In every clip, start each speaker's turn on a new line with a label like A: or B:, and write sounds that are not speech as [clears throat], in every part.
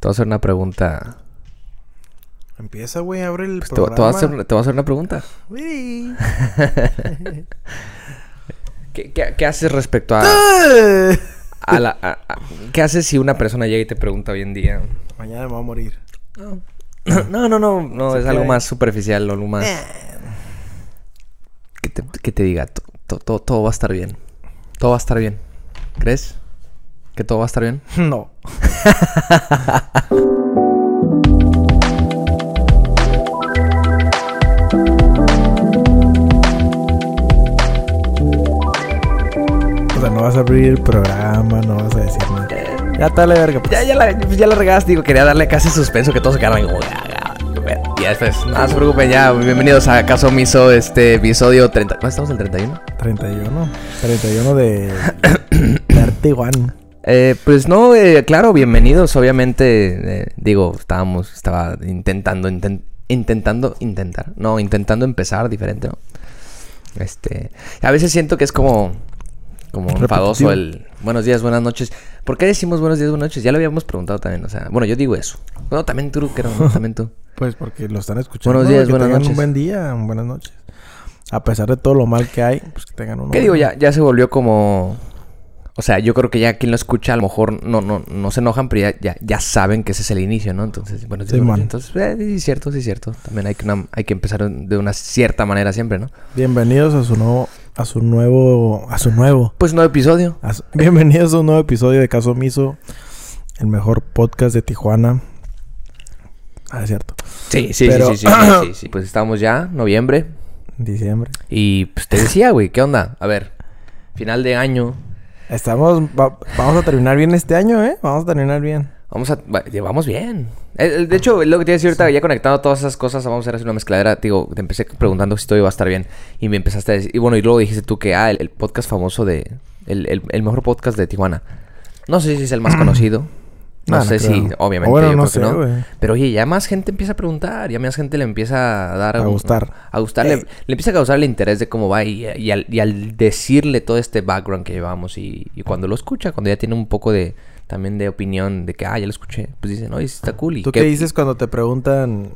A: Te voy a hacer una pregunta.
B: Empieza, güey, abre el
A: Pues te, te voy a
B: programa.
A: hacer, te voy a hacer una pregunta. [laughs] [laughs] ¿Qué, qué- qué haces respecto a, [laughs] a la... a- a- ¿Qué haces si una persona llega y te pregunta hoy en día?
B: Mañana me voy a morir. [clears throat]
A: No, no, no, no, es algo más superficial, algo más...
B: Eh.
A: Que te, que te diga, to- to- to- todo va a estar bien. Todo va a estar bien. ¿Crees? ¿Que todo va a estar bien? [laughs]
B: No. O sea, no vas a abrir el programa, no vas a decir nada. Ya está la verga. pues.
A: Ya, ya, la, ya la regaste, digo, quería darle casi suspenso que todos se quedaran como... "Ah, ah", Y ya después, no se preocupen, ya, bienvenidos a Caso Omiso, este episodio 30... ¿No estamos en el 31?
B: 31. 31 de, [coughs] de Arte One.
A: Eh, pues no, eh, claro, bienvenidos. Obviamente, eh, digo, estábamos, estaba intentando, inten- intentando, intentar, no, intentando empezar diferente, ¿no? Este, a veces siento que es como, como enfadoso el buenos días, buenas noches. ¿Por qué decimos buenos días, buenas noches? Ya lo habíamos preguntado también, o sea, bueno, yo digo eso. No, también tú, creo, ¿no? también tú. [laughs]
B: Pues porque lo están escuchando.
A: Buenos días,
B: que
A: buenas noches.
B: un buen día, buenas noches. A pesar de todo lo mal que hay, pues que tengan un
A: ¿Qué digo? Ya, ya se volvió como... O sea, yo creo que ya quien lo escucha a lo mejor no, no, no se enojan, pero ya, ya, ya saben que ese es el inicio, ¿no? Entonces, bueno,
B: Sí,
A: entonces, eh, sí, es cierto, sí, es cierto. También hay que, una- hay que empezar de una cierta manera siempre, ¿no?
B: Bienvenidos a su nuevo, a su nuevo, a su nuevo.
A: Pues nuevo episodio.
B: a su- bienvenidos a un nuevo episodio de Caso Miso, el mejor podcast de Tijuana. Ah, es cierto.
A: Sí, sí,
B: Pero-
A: sí, sí, sí, sí, [clears throat] sí, sí. Pues estamos ya, noviembre.
B: Diciembre.
A: Y pues te decía, güey, ¿qué onda? A ver, final de año.
B: Estamos, va- vamos a terminar bien este año, ¿eh? Vamos a terminar bien.
A: Vamos a... va- Llevamos bien. Eh, eh, De hecho, lo que te iba a decir ahorita, ya conectando todas esas cosas, vamos a hacer así una mezcladera. Te Digo, te empecé preguntando si todo iba a estar bien. Y me empezaste a decir... Y bueno, y luego dijiste tú que, ah, el, el podcast famoso de... El, el- el mejor podcast de Tijuana. No sé si es el más [clears throat] conocido. No
B: Ah, no
A: sé si... Obviamente,
B: bueno,
A: yo
B: no
A: creo
B: sé,
A: que no. Pero oye, ya más gente empieza a preguntar. Ya más gente le empieza a dar...
B: A gustar.
A: A gustar. Le,
B: Ey.
A: le empieza a causar el interés de cómo va. Y, y al, y al decirle todo este background que llevamos. Y, y cuando lo escucha, cuando ya tiene un poco de... También de opinión de que, ah, ya lo escuché. Pues dicen, oye, está cool. ¿Y
B: ¿Tú qué dices cuando te preguntan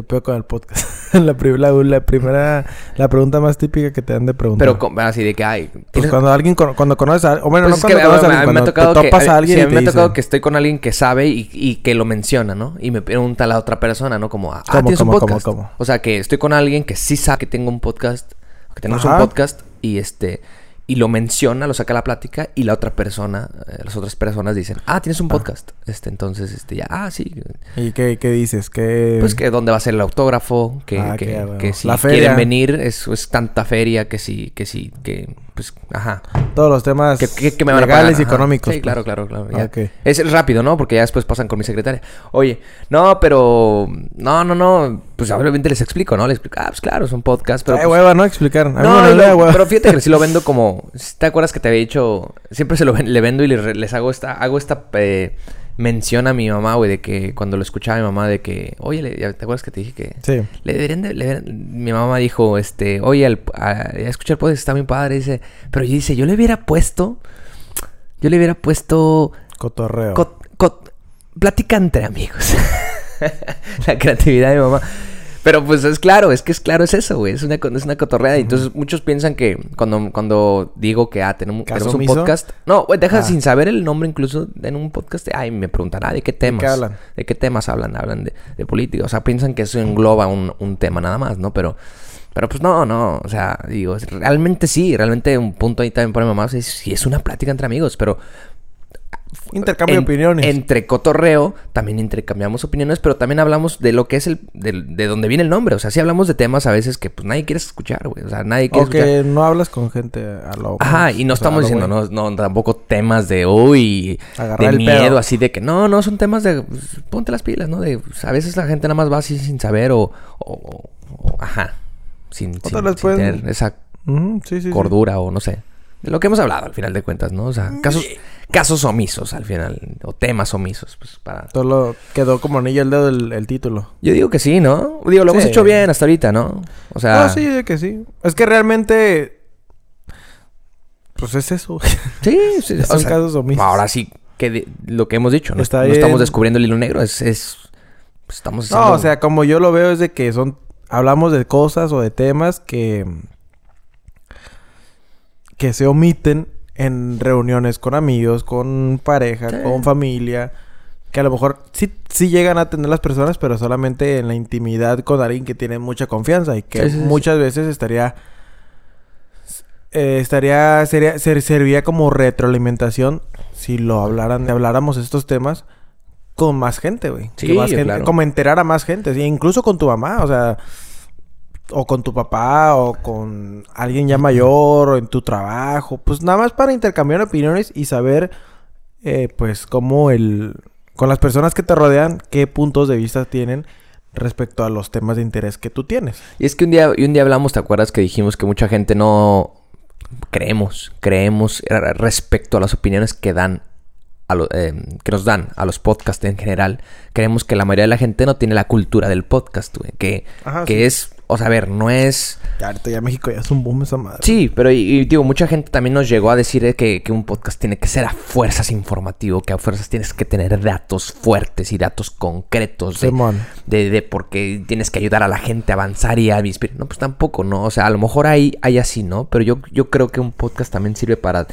B: qué peor con el podcast? [laughs] la, la, la primera, la pregunta más típica que te dan de preguntar.
A: Pero con- así de que, ay...
B: Pues
A: ¿tienes-
B: cuando alguien, cuando conoces a o bueno,
A: Pues
B: no
A: que
B: cuando
A: a-
B: conoces a
A: a
B: alguien,
A: mí me ha tocado
B: te topas
A: que,
B: a alguien
A: sí, a mí me ha tocado
B: dice,
A: que estoy con alguien que sabe y, y que lo menciona, ¿no? Y me pregunta la otra persona, ¿no? Como, ah,
B: ¿Cómo,
A: ¿tienes
B: cómo,
A: un
B: cómo,
A: podcast?
B: cómo?
A: O sea, que estoy con alguien que sí sabe que tengo un podcast, que tenemos
B: Ajá.
A: un podcast y este... Y lo menciona, lo saca a la plática y la otra persona, eh, las otras personas dicen, ah, tienes un podcast. Este, entonces, este, ya, ah, sí.
B: ¿Y qué, qué dices? ¿Qué...
A: Pues que dónde va a ser el autógrafo, que,
B: Ah,
A: que,
B: que,
A: si
B: La
A: quieren venir, es, es tanta feria que sí, que sí, que, pues, ajá.
B: Todos los temas
A: que, que- que me van a
B: legales
A: pagar,
B: y económicos.
A: Sí,
B: pues.
A: claro, claro, claro.
B: Ah.
A: Es rápido, ¿no? Porque ya después pasan con mi secretaria. Oye, no, pero... No, no, no. Pues obviamente les explico, ¿no? Les explico, ah, pues claro, es un podcast, pero...
B: Ay,
A: pues,
B: hueva, ¿no? Explicar. A mí
A: no,
B: me
A: lo-
B: hueva.
A: pero fíjate que [laughs] si lo vendo como... ¿Te acuerdas que te había dicho? Siempre se lo le vendo y les, les hago esta... Hago esta... eh, mención a mi mamá, güey, de que cuando lo escuchaba mi mamá, de que... Oye, ¿te acuerdas que te dije que...
B: Sí.
A: Le deberían de, le deberían- mi mamá dijo, este, oye, al, a, ya escuché el podcast, está muy padre, dice, pero yo dice, yo le hubiera puesto, yo le hubiera puesto,
B: Cotorreo.
A: co- co- plática entre amigos. [laughs] La creatividad de mi mamá. Pero pues es claro, es que es claro, es eso, güey, es una, es una cotorreada. Y Entonces muchos piensan que cuando, cuando digo que, ah, tenemos,
B: ¿Caso
A: tenemos un podcast, no, güey, deja
B: Ah.
A: sin saber el nombre incluso en un podcast, ay, me preguntan, ah, ¿de qué temas?
B: hablan?
A: ¿De qué temas hablan? Hablan de, de política. O sea, piensan que eso engloba un, un tema nada más, ¿no? Pero, pero pues no, no. O sea, digo, realmente sí. Realmente un punto ahí también pone mamá. Es, sí, es una plática entre amigos, pero...
B: Intercambio
A: en-
B: de opiniones.
A: Entre cotorreo, también intercambiamos opiniones, pero también hablamos de lo que es el... De, de dónde viene el nombre. O sea, sí hablamos de temas a veces que pues nadie quiere escuchar, güey. O sea, nadie quiere
B: O
A: escuchar.
B: que no hablas con gente a lo...
A: Ajá, y no estamos diciendo, no, no, tampoco temas de, uy,
B: Agarrar
A: de
B: el
A: miedo,
B: pedo.
A: así de que, no, no, son temas de, pues, ponte las pilas, ¿no? De, pues, a veces la gente nada más va así sin saber o, o- o- ajá, sin, sin, sin
B: pueden-
A: tener esa
B: sí, sí.
A: cordura o no sé. De lo que hemos hablado al final de cuentas, ¿no? O sea, casos, casos omisos al final, o temas omisos, pues para...
B: Solo quedó como anillo al dedo el, el título.
A: Yo digo que sí, ¿no? Digo, lo hemos hecho bien hasta ahorita, ¿no? O sea...
B: No, sí, de que sí. Es que realmente... Pues es eso. [laughs]
A: Sí, sí, [laughs] o
B: Son
A: sea,
B: casos omisos.
A: Ahora sí, que de- lo que hemos dicho, no,
B: Está
A: no
B: bien.
A: estamos descubriendo el hilo negro, es, es pues, estamos
B: No,
A: haciendo-
B: o sea, como yo lo veo es de que son... Hablamos de cosas o de temas que... Que se omiten en reuniones con amigos, con pareja,
A: Sí.
B: con familia. Que a lo mejor sí, sí llegan a tener las personas, pero solamente en la intimidad con alguien que tiene mucha confianza. Y que
A: Sí, sí, sí.
B: muchas veces estaría... eh, estaría... Sería, ser- serviría como retroalimentación si lo hablaran... habláramos estos temas con más gente, güey.
A: Sí,
B: Que más gente-
A: claro.
B: Como enterar a más gente, sí, incluso con tu mamá, o sea, o con tu papá, o con alguien ya mayor, o en tu trabajo, pues nada más para intercambiar opiniones y saber, eh, pues, cómo el, con las personas que te rodean, qué puntos de vista tienen respecto a los temas de interés que tú tienes.
A: Y es que un día, y un día hablamos, ¿te acuerdas que dijimos que mucha gente no creemos, creemos eh, respecto a las opiniones que dan, a lo- eh, que nos dan a los podcasts en general? Creemos que la mayoría de la gente no tiene la cultura del podcast, güey. Que,
B: Ajá,
A: que
B: sí.
A: es, o sea, a ver, no es...
B: Ahorita ya México ya es un boom esa madre.
A: Sí, pero y, y digo, mucha gente también nos llegó a decir eh, que, que un podcast tiene que ser a fuerzas informativo, que a fuerzas tienes que tener datos fuertes y datos concretos de,
B: Simón.
A: de, de porque tienes que ayudar a la gente a avanzar y a inspirar. No, pues tampoco, ¿no? O sea, a lo mejor hay, hay así, ¿no? Pero yo, yo creo que un podcast también sirve para,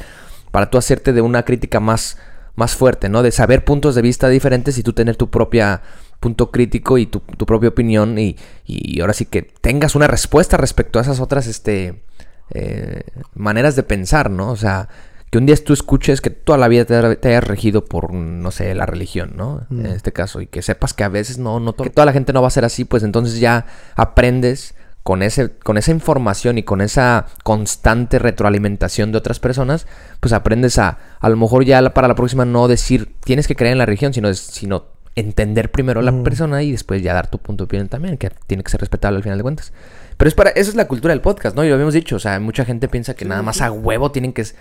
A: para tú hacerte de una crítica más, más fuerte, ¿no? De saber puntos de vista diferentes y tú tener tu propia punto crítico y tu, tu propia opinión y, y ahora sí que tengas una respuesta respecto a esas otras, este, eh, maneras de pensar, ¿no? O sea, que un día tú escuches que toda la vida te, te hayas regido por, no sé, la religión, ¿no?
B: Mm.
A: En este caso, y que sepas que a veces no, no, que toda la gente no va a ser así, pues entonces ya aprendes con, ese, con esa información y con esa constante retroalimentación de otras personas, pues aprendes a, a lo mejor ya para la próxima no decir tienes que creer en la religión, sino, sino entender primero a la
B: Mm.
A: persona y después ya dar tu punto de opinión también, que tiene que ser respetable al final de cuentas. Pero es para, esa es la cultura del podcast, ¿no? Y lo habíamos dicho, o sea, mucha gente piensa que nada más a huevo tienen que... te-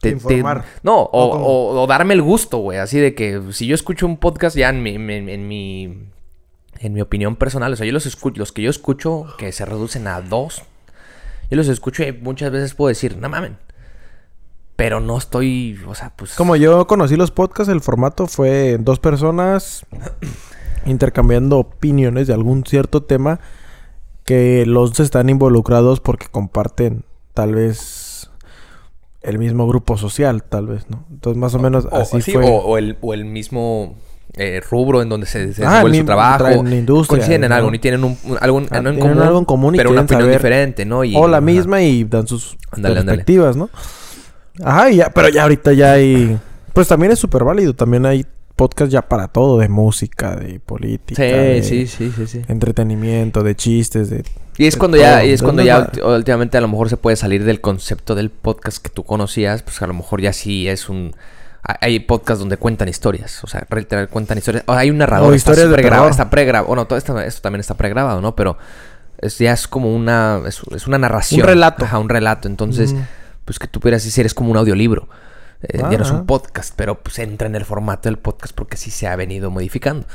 A: te-
B: Informar.
A: no, o,
B: o-
A: o darme el gusto, güey. Así de que si yo escucho un podcast ya en mi, en, en mi, en mi opinión personal, o sea, yo los escucho, los que yo escucho que se reducen a dos, yo los escucho y muchas veces puedo decir, no mamen. Pero no estoy, o sea, pues...
B: Como yo conocí los podcasts, el formato fue dos personas [clears throat] intercambiando opiniones de algún cierto tema que los dos están involucrados porque comparten tal vez el mismo grupo social, tal vez, ¿no? Entonces más o menos
A: o,
B: así
A: sí,
B: fue.
A: o, o el, o el mismo eh, rubro en donde se, se
B: Ah, ni-
A: su trabajo.
B: la industria,
A: Coinciden en
B: ¿no?
A: algo, ni tienen un, un- algo, en-
B: Ah,
A: en
B: tienen
A: común,
B: algo en común y
A: pero una opinión diferente, ¿no? Y-
B: o la
A: ajá.
B: misma y dan sus perspectivas, ¿no? Ajá, y ya, pero ya ahorita ya hay... Pues también es súper válido. También hay podcast ya para todo. De música, de política. de
A: Sí, sí, sí, sí, sí.
B: Entretenimiento, de chistes, de...
A: Y es
B: de
A: cuando ya, y es cuando ya últimamente a lo mejor se puede salir del concepto del podcast que tú conocías, pues a lo mejor ya sí es un hay- podcasts donde cuentan historias, o sea, literal cuentan historias. O hay un narrador,
B: O
A: está pregrabado, está pregrabado. Bueno, todo esto, esto también está pregrabado, ¿no? Pero es, ya es como una es, es una narración,
B: Un relato.
A: Ajá, un relato. Entonces. Pues que tú pudieras decir es como un audiolibro. Eh, ya no es
B: Ah.
A: un podcast, pero pues entra en el formato del podcast porque sí se ha venido modificando.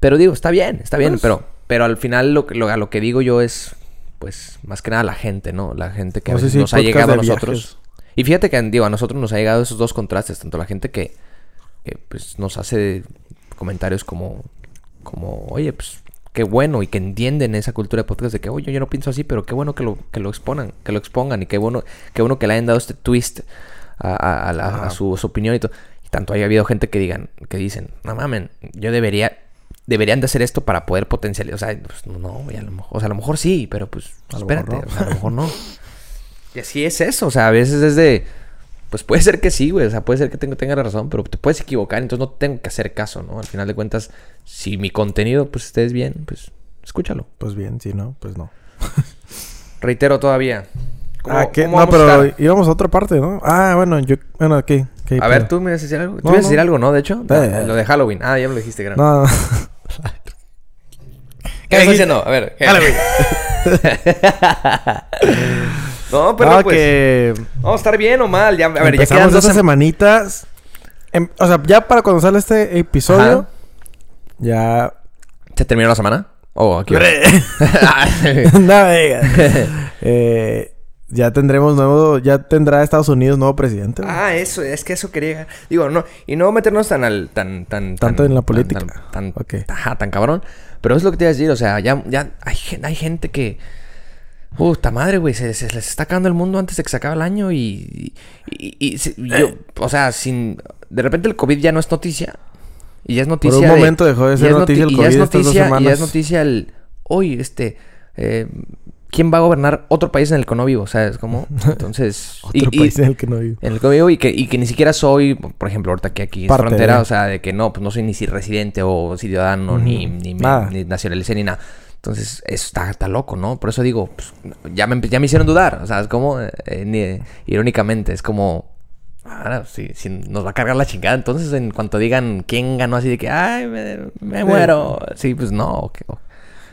A: Pero digo, está bien, está bien,
B: Pues-
A: pero, pero al final lo, que- lo, a lo que digo yo es, pues, más que nada la gente, ¿no? La gente que a
B: No sé
A: veces
B: si
A: nos ha llegado a nosotros.
B: viajes.
A: Y fíjate que, digo, a nosotros nos ha llegado esos dos contrastes, tanto la gente que, que, pues, nos hace comentarios como, como, oye, pues, qué bueno y que entienden esa cultura de podcast de que, oye, yo no pienso así, pero qué bueno que lo, que lo exponan, que lo expongan y qué bueno, qué bueno que le hayan dado este twist a, a- a la- a
B: Ajá.
A: su, su opinión y todo. Y tanto haya habido gente que digan, que dicen, no mamen, yo debería, deberían de hacer esto para poder potencializar. O sea, pues, no, a lo mejor, o sea, a lo mejor sí, pero pues,
B: A lo mejor
A: espérate,
B: no.
A: o sea, a lo mejor no. [laughs] Y así es eso, o sea, a veces es de, pues puede ser que sí, güey, o sea, puede ser que tenga, tenga razón, pero te puedes equivocar, entonces no tengo que hacer caso, ¿no? Al final de cuentas, si mi contenido, pues estés bien, pues escúchalo.
B: Pues bien, si no, pues no. [laughs]
A: Reitero todavía. ¿Cómo-
B: Ah, ¿qué? No,
A: a
B: pero íbamos a otra parte, ¿no? Ah, bueno, yo... Bueno. ¿Qué
A: A ver, tú me ibas a decir algo. ¿Tú
B: No,
A: ibas a decir
B: no.
A: algo, no? De hecho,
B: Eh.
A: lo de Halloween. Ah, ya me lo dijiste, creo.
B: No.
A: ¿Qué [laughs] me estás diciendo? A ver. ¿qué? [laughs] no, pero
B: No,
A: pues.
B: que...
A: Vamos a estar bien o mal. Ya, a ver, ya quedan dos sem-
B: semanitas... em- o sea, ya para cuando sale este episodio...
A: Ajá.
B: Ya...
A: ¿Se terminó la semana? Oh, aquí. va. [laughs]
B: no, venga. Eh, ya tendremos nuevo, ya tendrá Estados Unidos nuevo presidente.
A: Ah, eso, es que eso quería. Digo, no, y no meternos tan al, tan, tan,
B: Tanto
A: tan-
B: en la política.
A: Tan, tan, tan cabrón. Pero es lo que te iba a decir, o sea, ya, ya hay gente que. Puta madre, güey, se, se les está acabando el mundo antes de que se acabe el año y. y, y- y se- yo, o sea, sin. De repente el COVID ya no es noticia. Y ya es
B: Por
A: noticia.
B: un
A: de-
B: momento dejó de ser
A: es noti-
B: noticia el
A: y ya es
B: COVID
A: noticia, y ya es noticia el. Hoy, este. eh, ¿Quién va a gobernar otro país en el que no vivo? ¿Sabes cómo? [laughs] Entonces.
B: Otro
A: y- y-
B: país en el que no vivo.
A: en el que vivo y que, y que ni siquiera soy, por ejemplo, ahorita que aquí es
B: Parte
A: frontera,
B: de.
A: o sea, de que no, pues no soy ni si residente o ciudadano, ni, ni, me- ni nacionalicé ni nada. Entonces, eso está, está loco, ¿no? Por eso digo, pues, ya, me, ya me hicieron dudar, o sea, es como, eh, ni- irónicamente, es como, ahora, si, si nos va a cargar la chingada, entonces en cuanto digan quién ganó así de que, ay, me, me
B: Sí.
A: muero, sí, pues no.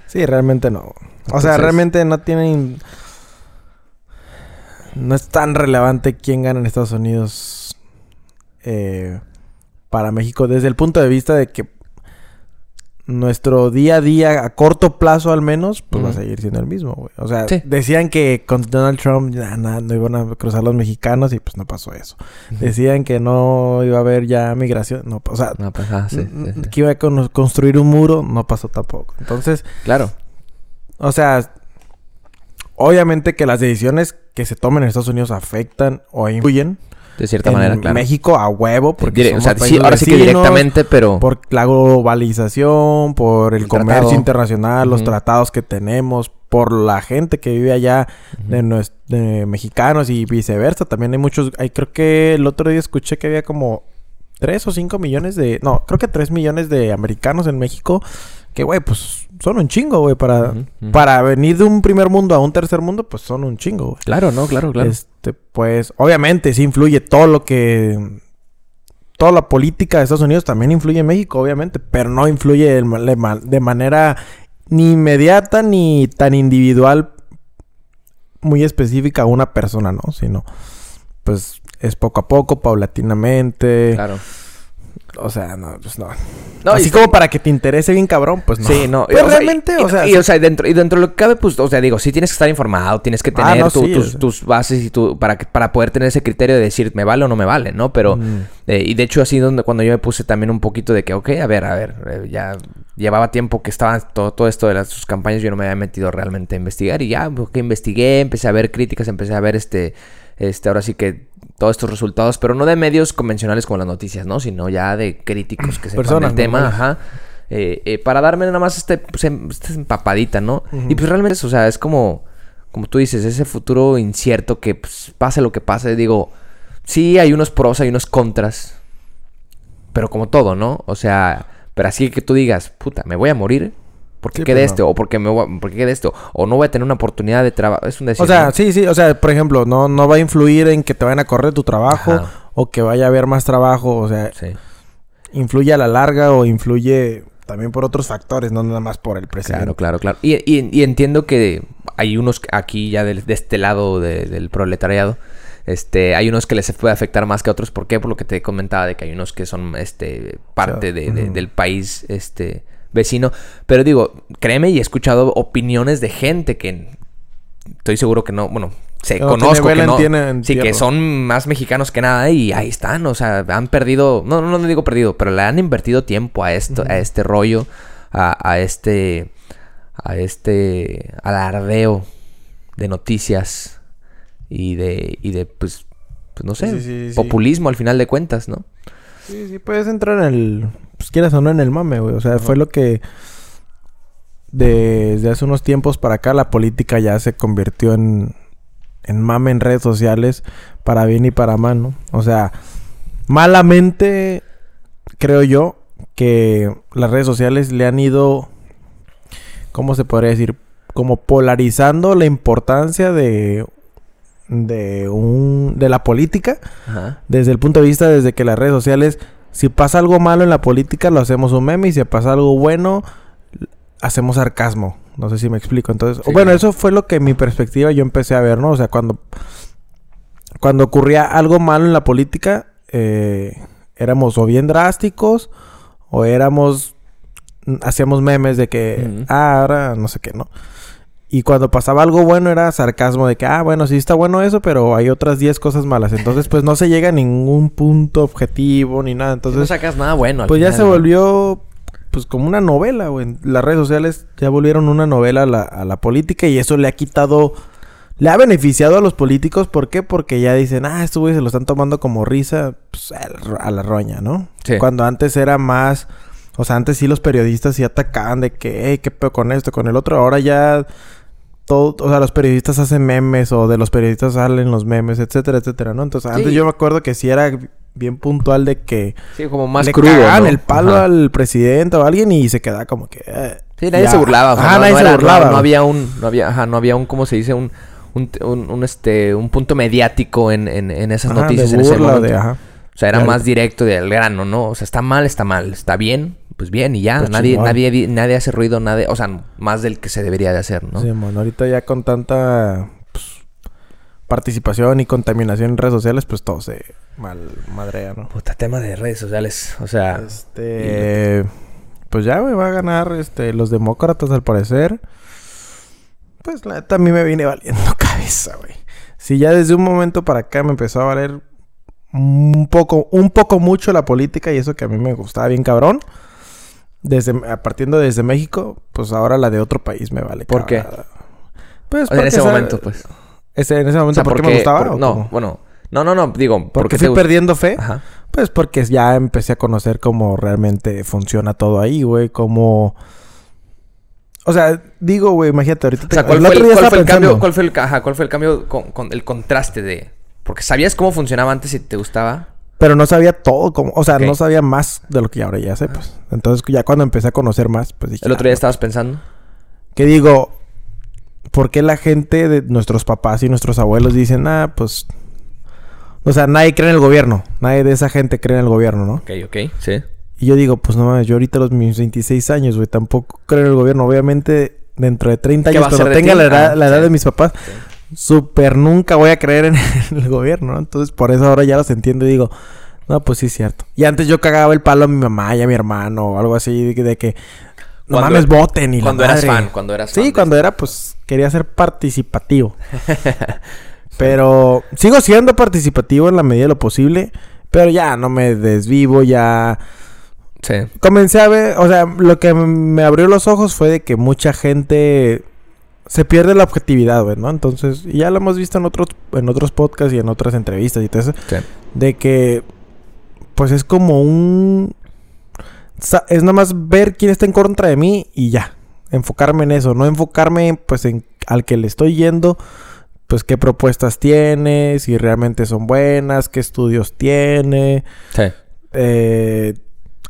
B: Sí, realmente no. O sea, realmente no tienen. No es tan relevante quién gana en Estados Unidos eh, para México desde el punto de vista de que nuestro día a día, a corto plazo al menos, pues va a seguir siendo el mismo, güey. O sea,
A: Sí.
B: decían que con Donald Trump ya na- no iban a cruzar los mexicanos y pues no pasó eso. Decían que no iba a haber ya migración, no, o sea,
A: No, pues, ah, sí, sí, sí.
B: que iba a con- construir un muro, no pasó tampoco. Entonces,
A: Claro,
B: o sea, obviamente que las decisiones que se tomen en Estados Unidos afectan o influyen
A: de cierta
B: en
A: manera, claro.
B: México a huevo, porque
A: Dire- o
B: somos
A: sea, sí,
B: países
A: ahora sí que directamente, pero...
B: por la globalización, por el,
A: El
B: comercio
A: tratado.
B: internacional, los tratados que tenemos, por la gente que vive allá de, nues- de mexicanos y viceversa. También hay muchos, hay creo que el otro día escuché que había como 3 o 5 millones de, no, creo que 3 millones de americanos en México, que güey, pues son un chingo, güey, para, para venir de un primer mundo a un tercer mundo, pues son un chingo, güey.
A: Claro, no, claro, claro.
B: Este, pues, obviamente, sí influye todo lo que. Toda la política de Estados Unidos también influye en México, obviamente, pero no influye de manera ni inmediata ni tan individual, muy específica a una persona, ¿no? Sino, pues, es poco a poco, paulatinamente.
A: Claro.
B: O sea, no, pues no.
A: No,
B: Así como para que te interese bien cabrón, pues no.
A: Sí, no.
B: Pues
A: o sea,
B: realmente,
A: y,
B: o sea,
A: y, o sea, dentro, y dentro de lo que cabe, pues, o sea, digo, sí tienes que estar informado, tienes que
B: Ah,
A: tener
B: no,
A: tu-
B: sí,
A: tus, bases y tu, para, para poder tener ese criterio de decir, me vale o no me vale, ¿no? Pero,
B: Mm.
A: eh, y de hecho, así donde cuando yo me puse también un poquito de que, ok, a ver, a ver, eh, ya llevaba tiempo que estaba todo, todo esto de las sus campañas, yo no me había metido realmente a investigar y ya, pues, que investigué, empecé a ver críticas, empecé a ver este, este, ahora sí que todos estos resultados, pero no de medios convencionales como las noticias, ¿no? Sino ya de críticos que [clears throat] sepan del tema,
B: normales.
A: ajá. Eh, eh, para darme nada más este, pues, em- empapadita, ¿no? Y pues realmente, es, o sea, es como, como tú dices, ese futuro incierto que pues, pase lo que pase, digo, sí hay unos pros, hay unos contras, pero como todo, ¿no? O sea, pero así que tú digas, puta, me voy a morir. Porque
B: Sí,
A: quede
B: pues, no.
A: O porque me voy, porque quede esto. O no voy a tener una oportunidad de trabajo. Es un decir.
B: O sea, sí, sí, o sea, por ejemplo, no, no va a influir en que te vayan a correr tu trabajo
A: Ajá.
B: o que vaya a haber más trabajo, o sea,
A: Sí.
B: influye a la larga o influye también por otros factores, no nada más por el presidente.
A: Claro, claro, claro. Y, y- y entiendo que hay unos aquí ya del- de, este lado de- del proletariado. Este, hay unos que les puede afectar más que a otros. ¿Por qué? Por lo que te comentaba de que hay unos que son este parte
B: O sea,
A: de- del país este vecino. Pero digo, créeme y he escuchado opiniones de gente que estoy seguro que no, bueno, se
B: no tiene
A: conozco que no,
B: tiene-
A: sí que son más mexicanos que nada y ahí están, o sea, han perdido, no, no, no digo perdido, pero le han invertido tiempo a esto, a este rollo, a, a este, a este alardeo de noticias y de, y de, pues, pues no sé,
B: Sí, sí, sí.
A: populismo al final de cuentas, ¿no?
B: Sí, sí, puedes entrar en el. Pues quieras o no en el mame, güey. O sea, fue lo que. Desde hace unos tiempos para acá, la política ya se convirtió en. En mame en redes sociales. Para bien y para mal, ¿no? O sea, malamente. Creo yo. Que las redes sociales le han ido. ¿Cómo se podría decir? Como polarizando la importancia de. De un. De la política
A: Ajá.
B: desde el punto de vista desde que las redes sociales, si pasa algo malo en la política, lo hacemos un meme y si pasa algo bueno, hacemos sarcasmo. No sé si me explico. Entonces,
A: Sí,
B: bueno, eso fue lo que en mi perspectiva yo empecé a ver, ¿no? O sea, cuando, cuando ocurría algo malo en la política, eh, éramos o bien drásticos o éramos, hacíamos memes de que, ah, ahora no sé qué, ¿no? Y cuando pasaba algo bueno era sarcasmo de que, ah, bueno, sí está bueno eso, pero hay otras 10 cosas malas. Entonces, pues no se llega a ningún punto objetivo ni nada. Entonces,
A: no sacas nada bueno. al
B: pues ya se volvió, pues como una novela, güey. Las redes sociales ya volvieron una novela a la, a la política y eso le ha quitado, le ha beneficiado a los políticos. ¿Por qué? Porque ya dicen, ah, estos güeyes se lo están tomando como risa pues, a la- a la roña, ¿no?
A: Sí.
B: Cuando antes era más... O sea, antes sí los periodistas sí atacaban de que, hey, qué pedo con esto, con el otro. Ahora ya todo, o sea, los periodistas hacen memes o de los periodistas salen los memes, etcétera, etcétera, ¿no? Entonces, antes
A: Sí.
B: yo me acuerdo que sí era bien puntual de que
A: Sí, como más
B: le
A: crudo.
B: el palo
A: Ajá.
B: al presidente o a alguien y se quedaba como que... eh,
A: Sí, nadie
B: ya.
A: se burlaba. o sea,
B: Ajá,
A: no,
B: nadie
A: no
B: se
A: era-
B: burlaba.
A: No, había un, no había, ajá, no había un, ¿cómo se dice? Un, un, un, un, este, un punto mediático en, en, en esas
B: Ajá,
A: noticias
B: de
A: en ese
B: burla,
A: momento.
B: de, ajá.
A: O sea, era más directo del grano, ¿no? O sea, está mal, está mal. Está bien, pues bien y ya.
B: Pues
A: nadie,
B: chingón.
A: nadie, di- nadie hace ruido, nadie, o sea, más del que se debería de hacer, ¿no?
B: Sí, man, ahorita ya con tanta pues, participación y contaminación en redes sociales, pues todo se mal madrea, ¿no?
A: Puta tema de redes sociales. O sea,
B: Este... Pues ya, güey, va a ganar este, los demócratas al parecer. Pues la neta a mí me viene valiendo [laughs] cabeza, güey. Si ya desde un momento para acá me empezó a valer un poco, un poco mucho la política y eso que a mí me gustaba bien cabrón. Desde, partiendo desde México, pues ahora la de otro país me vale.
A: ¿Por qué?
B: Pues
A: o sea, en
B: porque
A: ese
B: esa-
A: momento, pues.
B: ese- en ese
A: O
B: momento,
A: sea,
B: ¿por qué
A: porque-
B: me gustaba?
A: por-
B: o
A: no,
B: cómo?
A: bueno. No, no, no, digo,
B: ¿Porque
A: porque
B: fui
A: te
B: perdiendo fe?
A: Ajá.
B: Pues porque ya empecé a conocer cómo realmente funciona todo ahí, güey. Cómo... O sea, digo, güey, imagínate ahorita.
A: O sea,
B: te-
A: ¿cuál
B: el
A: fue el,
B: otro día
A: cuál fue el cambio? ¿Cuál fue el, ajá, cuál fue el cambio con, con el contraste de...? Porque sabías cómo funcionaba antes y te gustaba.
B: Pero no sabía todo, como, o sea, no sabía más de lo que ahora ya sé, pues. Entonces, ya cuando empecé a conocer más, pues dije.
A: El otro día
B: ah,
A: estabas pensando.
B: Que digo, ¿por qué la gente de nuestros papás y nuestros abuelos dicen, ah, pues. O sea, nadie cree en el gobierno. Nadie de esa gente cree en el gobierno, ¿no?
A: Ok, ok, sí.
B: Y yo digo, pues no mames, yo ahorita a los mis 26 años, güey, tampoco creo en el gobierno. Obviamente, dentro de 30
A: ¿Qué
B: años, cuando tenga la edad,
A: Ah,
B: la edad
A: sí.
B: de mis papás, súper nunca voy a creer en [laughs] el gobierno, ¿no? Entonces, por eso ahora ya los entiendo y digo, no, pues sí es cierto. Y antes yo cagaba el palo a mi mamá y a mi hermano o algo así, de que, de que no
A: Cuando-
B: mames, voten y la
A: Cuando eras
B: madre.
A: fan, cuando eras fan
B: Sí, cuando
A: eso.
B: era, pues, quería ser participativo. [laughs] Pero sigo siendo participativo en la medida de lo posible. Pero ya no me desvivo, ya
A: Sí.
B: comencé a ver, o sea, lo que me abrió los ojos fue de que mucha gente se pierde la objetividad, güey, ¿no? Entonces, ya lo hemos visto en otros en otros podcasts y en otras entrevistas y todo eso,
A: Sí.
B: de que pues es como un es nada más ver quién está en contra de mí y ya, enfocarme en eso, no enfocarme pues en al que le estoy yendo, pues qué propuestas tiene, si realmente son buenas, qué estudios tiene,
A: Sí.
B: eh,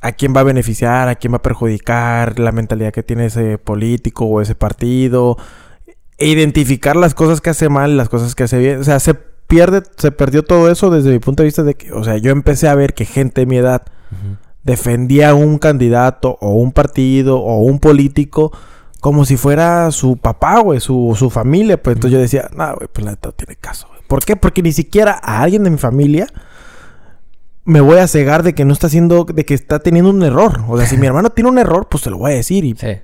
B: a quién va a beneficiar, a quién va a perjudicar, la mentalidad que tiene ese político o ese partido, e identificar las cosas que hace mal las cosas que hace bien. O sea, se pierde, se perdió todo eso desde mi punto de vista de que, o sea, yo empecé a ver que gente de mi edad defendía a un candidato o un partido o un político como si fuera su papá, güey, su, su familia. Pues entonces yo decía, no, güey, pues la neta no tiene caso. güey". ¿Por qué? Porque ni siquiera a alguien de mi familia me voy a cegar de que no está haciendo, de que está teniendo un error. O sea, si mi [laughs] hermano tiene un error, pues se lo voy a decir. Y,
A: Sí.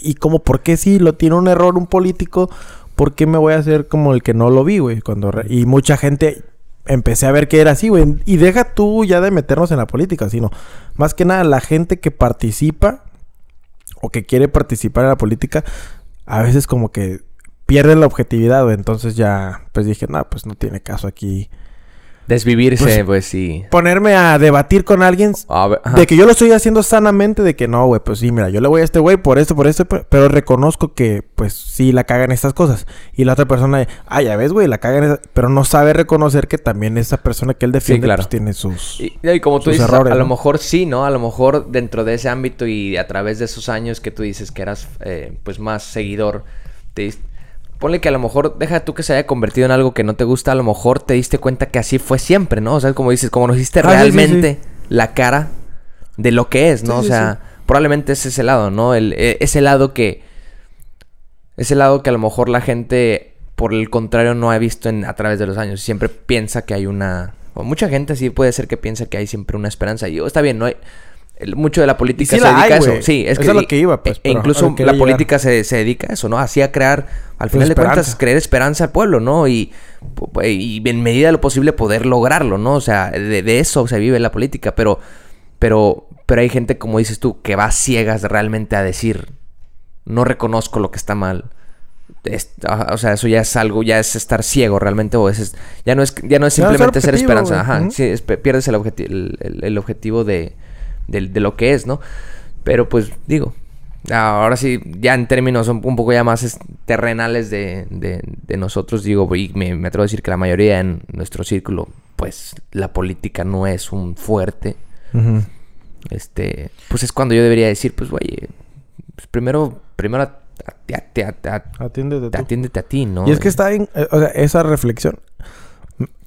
B: Y como, ¿por qué si lo tiene un error un político? ¿Por qué me voy a hacer como el que no lo vi, güey? Cuando y mucha gente empecé a ver que era así, güey. Y deja tú ya de meternos en la política, sino más que nada la gente que participa o que quiere participar en la política, a veces como que pierden la objetividad. Entonces ya, pues dije, no, pues no tiene caso aquí
A: Desvivirse,
B: Pues-
A: pues, sí.
B: ponerme a debatir con alguien
A: A ver, ajá.
B: de que yo lo estoy haciendo sanamente, de que no, güey, pues sí, mira, yo le voy a este güey por esto, por esto, pe- pero reconozco que, pues sí, la cagan estas cosas. Y la otra persona, ah, ya ves, güey, la cagan, esa-", pero no sabe reconocer que también esa persona que él defiende,
A: claro.
B: pues tiene sus...
A: Y, y como tú dices,
B: errores,
A: a, a lo mejor sí, ¿no? A lo mejor dentro de ese ámbito y a través de esos años que tú dices que eras, eh, pues, más seguidor, te Ponle que a lo mejor, deja tú que se haya convertido en algo que no te gusta, a lo mejor te diste cuenta que así fue siempre, ¿no? O sea, como dices, como nos hiciste
B: Ah, sí, sí,
A: realmente la cara de lo que es, ¿no? O sea, probablemente es ese lado, ¿no? El, eh, ese lado que... Ese lado que a lo mejor la gente, por el contrario, no ha visto en, a través de los años. Siempre piensa que hay una... O mucha gente sí puede ser que piensa que hay siempre una esperanza. Y oh, está bien, no hay... mucho de la política
B: sí
A: se
B: la
A: dedica
B: hay,
A: a eso. Sí, es
B: Eso es lo que iba, pues,
A: e- incluso la política se, se dedica a eso, ¿no? Así a crear, al final de
B: esperanza.
A: cuentas, creer esperanza al pueblo, ¿no? Y, y en medida de lo posible poder lograrlo, ¿no? O sea, de, de eso se vive la política, pero, pero, pero hay gente, como dices tú, que va ciegas realmente a decir, no reconozco lo que está mal. Es- o sea, eso ya es algo, ya es estar ciego realmente, o es, es- ya no es, ya no es
B: Ya no es
A: simplemente ser esperanza, ajá,
B: Ujú.
A: sí, es- pierdes el, objeti- el, el- el objetivo de, del- de lo que es, ¿no? Pero pues digo, ahora sí, ya en términos un, un poco ya más es- terrenales de, de- de nosotros, digo, y me, me atrevo a decir que la mayoría en nuestro círculo, pues la política no es un fuerte. Este, pues es cuando yo debería decir, pues, güey, pues, primero, primero a- a- a- a- a-
B: Atiéndete tú.
A: atiéndete a ti, ¿no?
B: Y es que está bien, eh, o sea, esa reflexión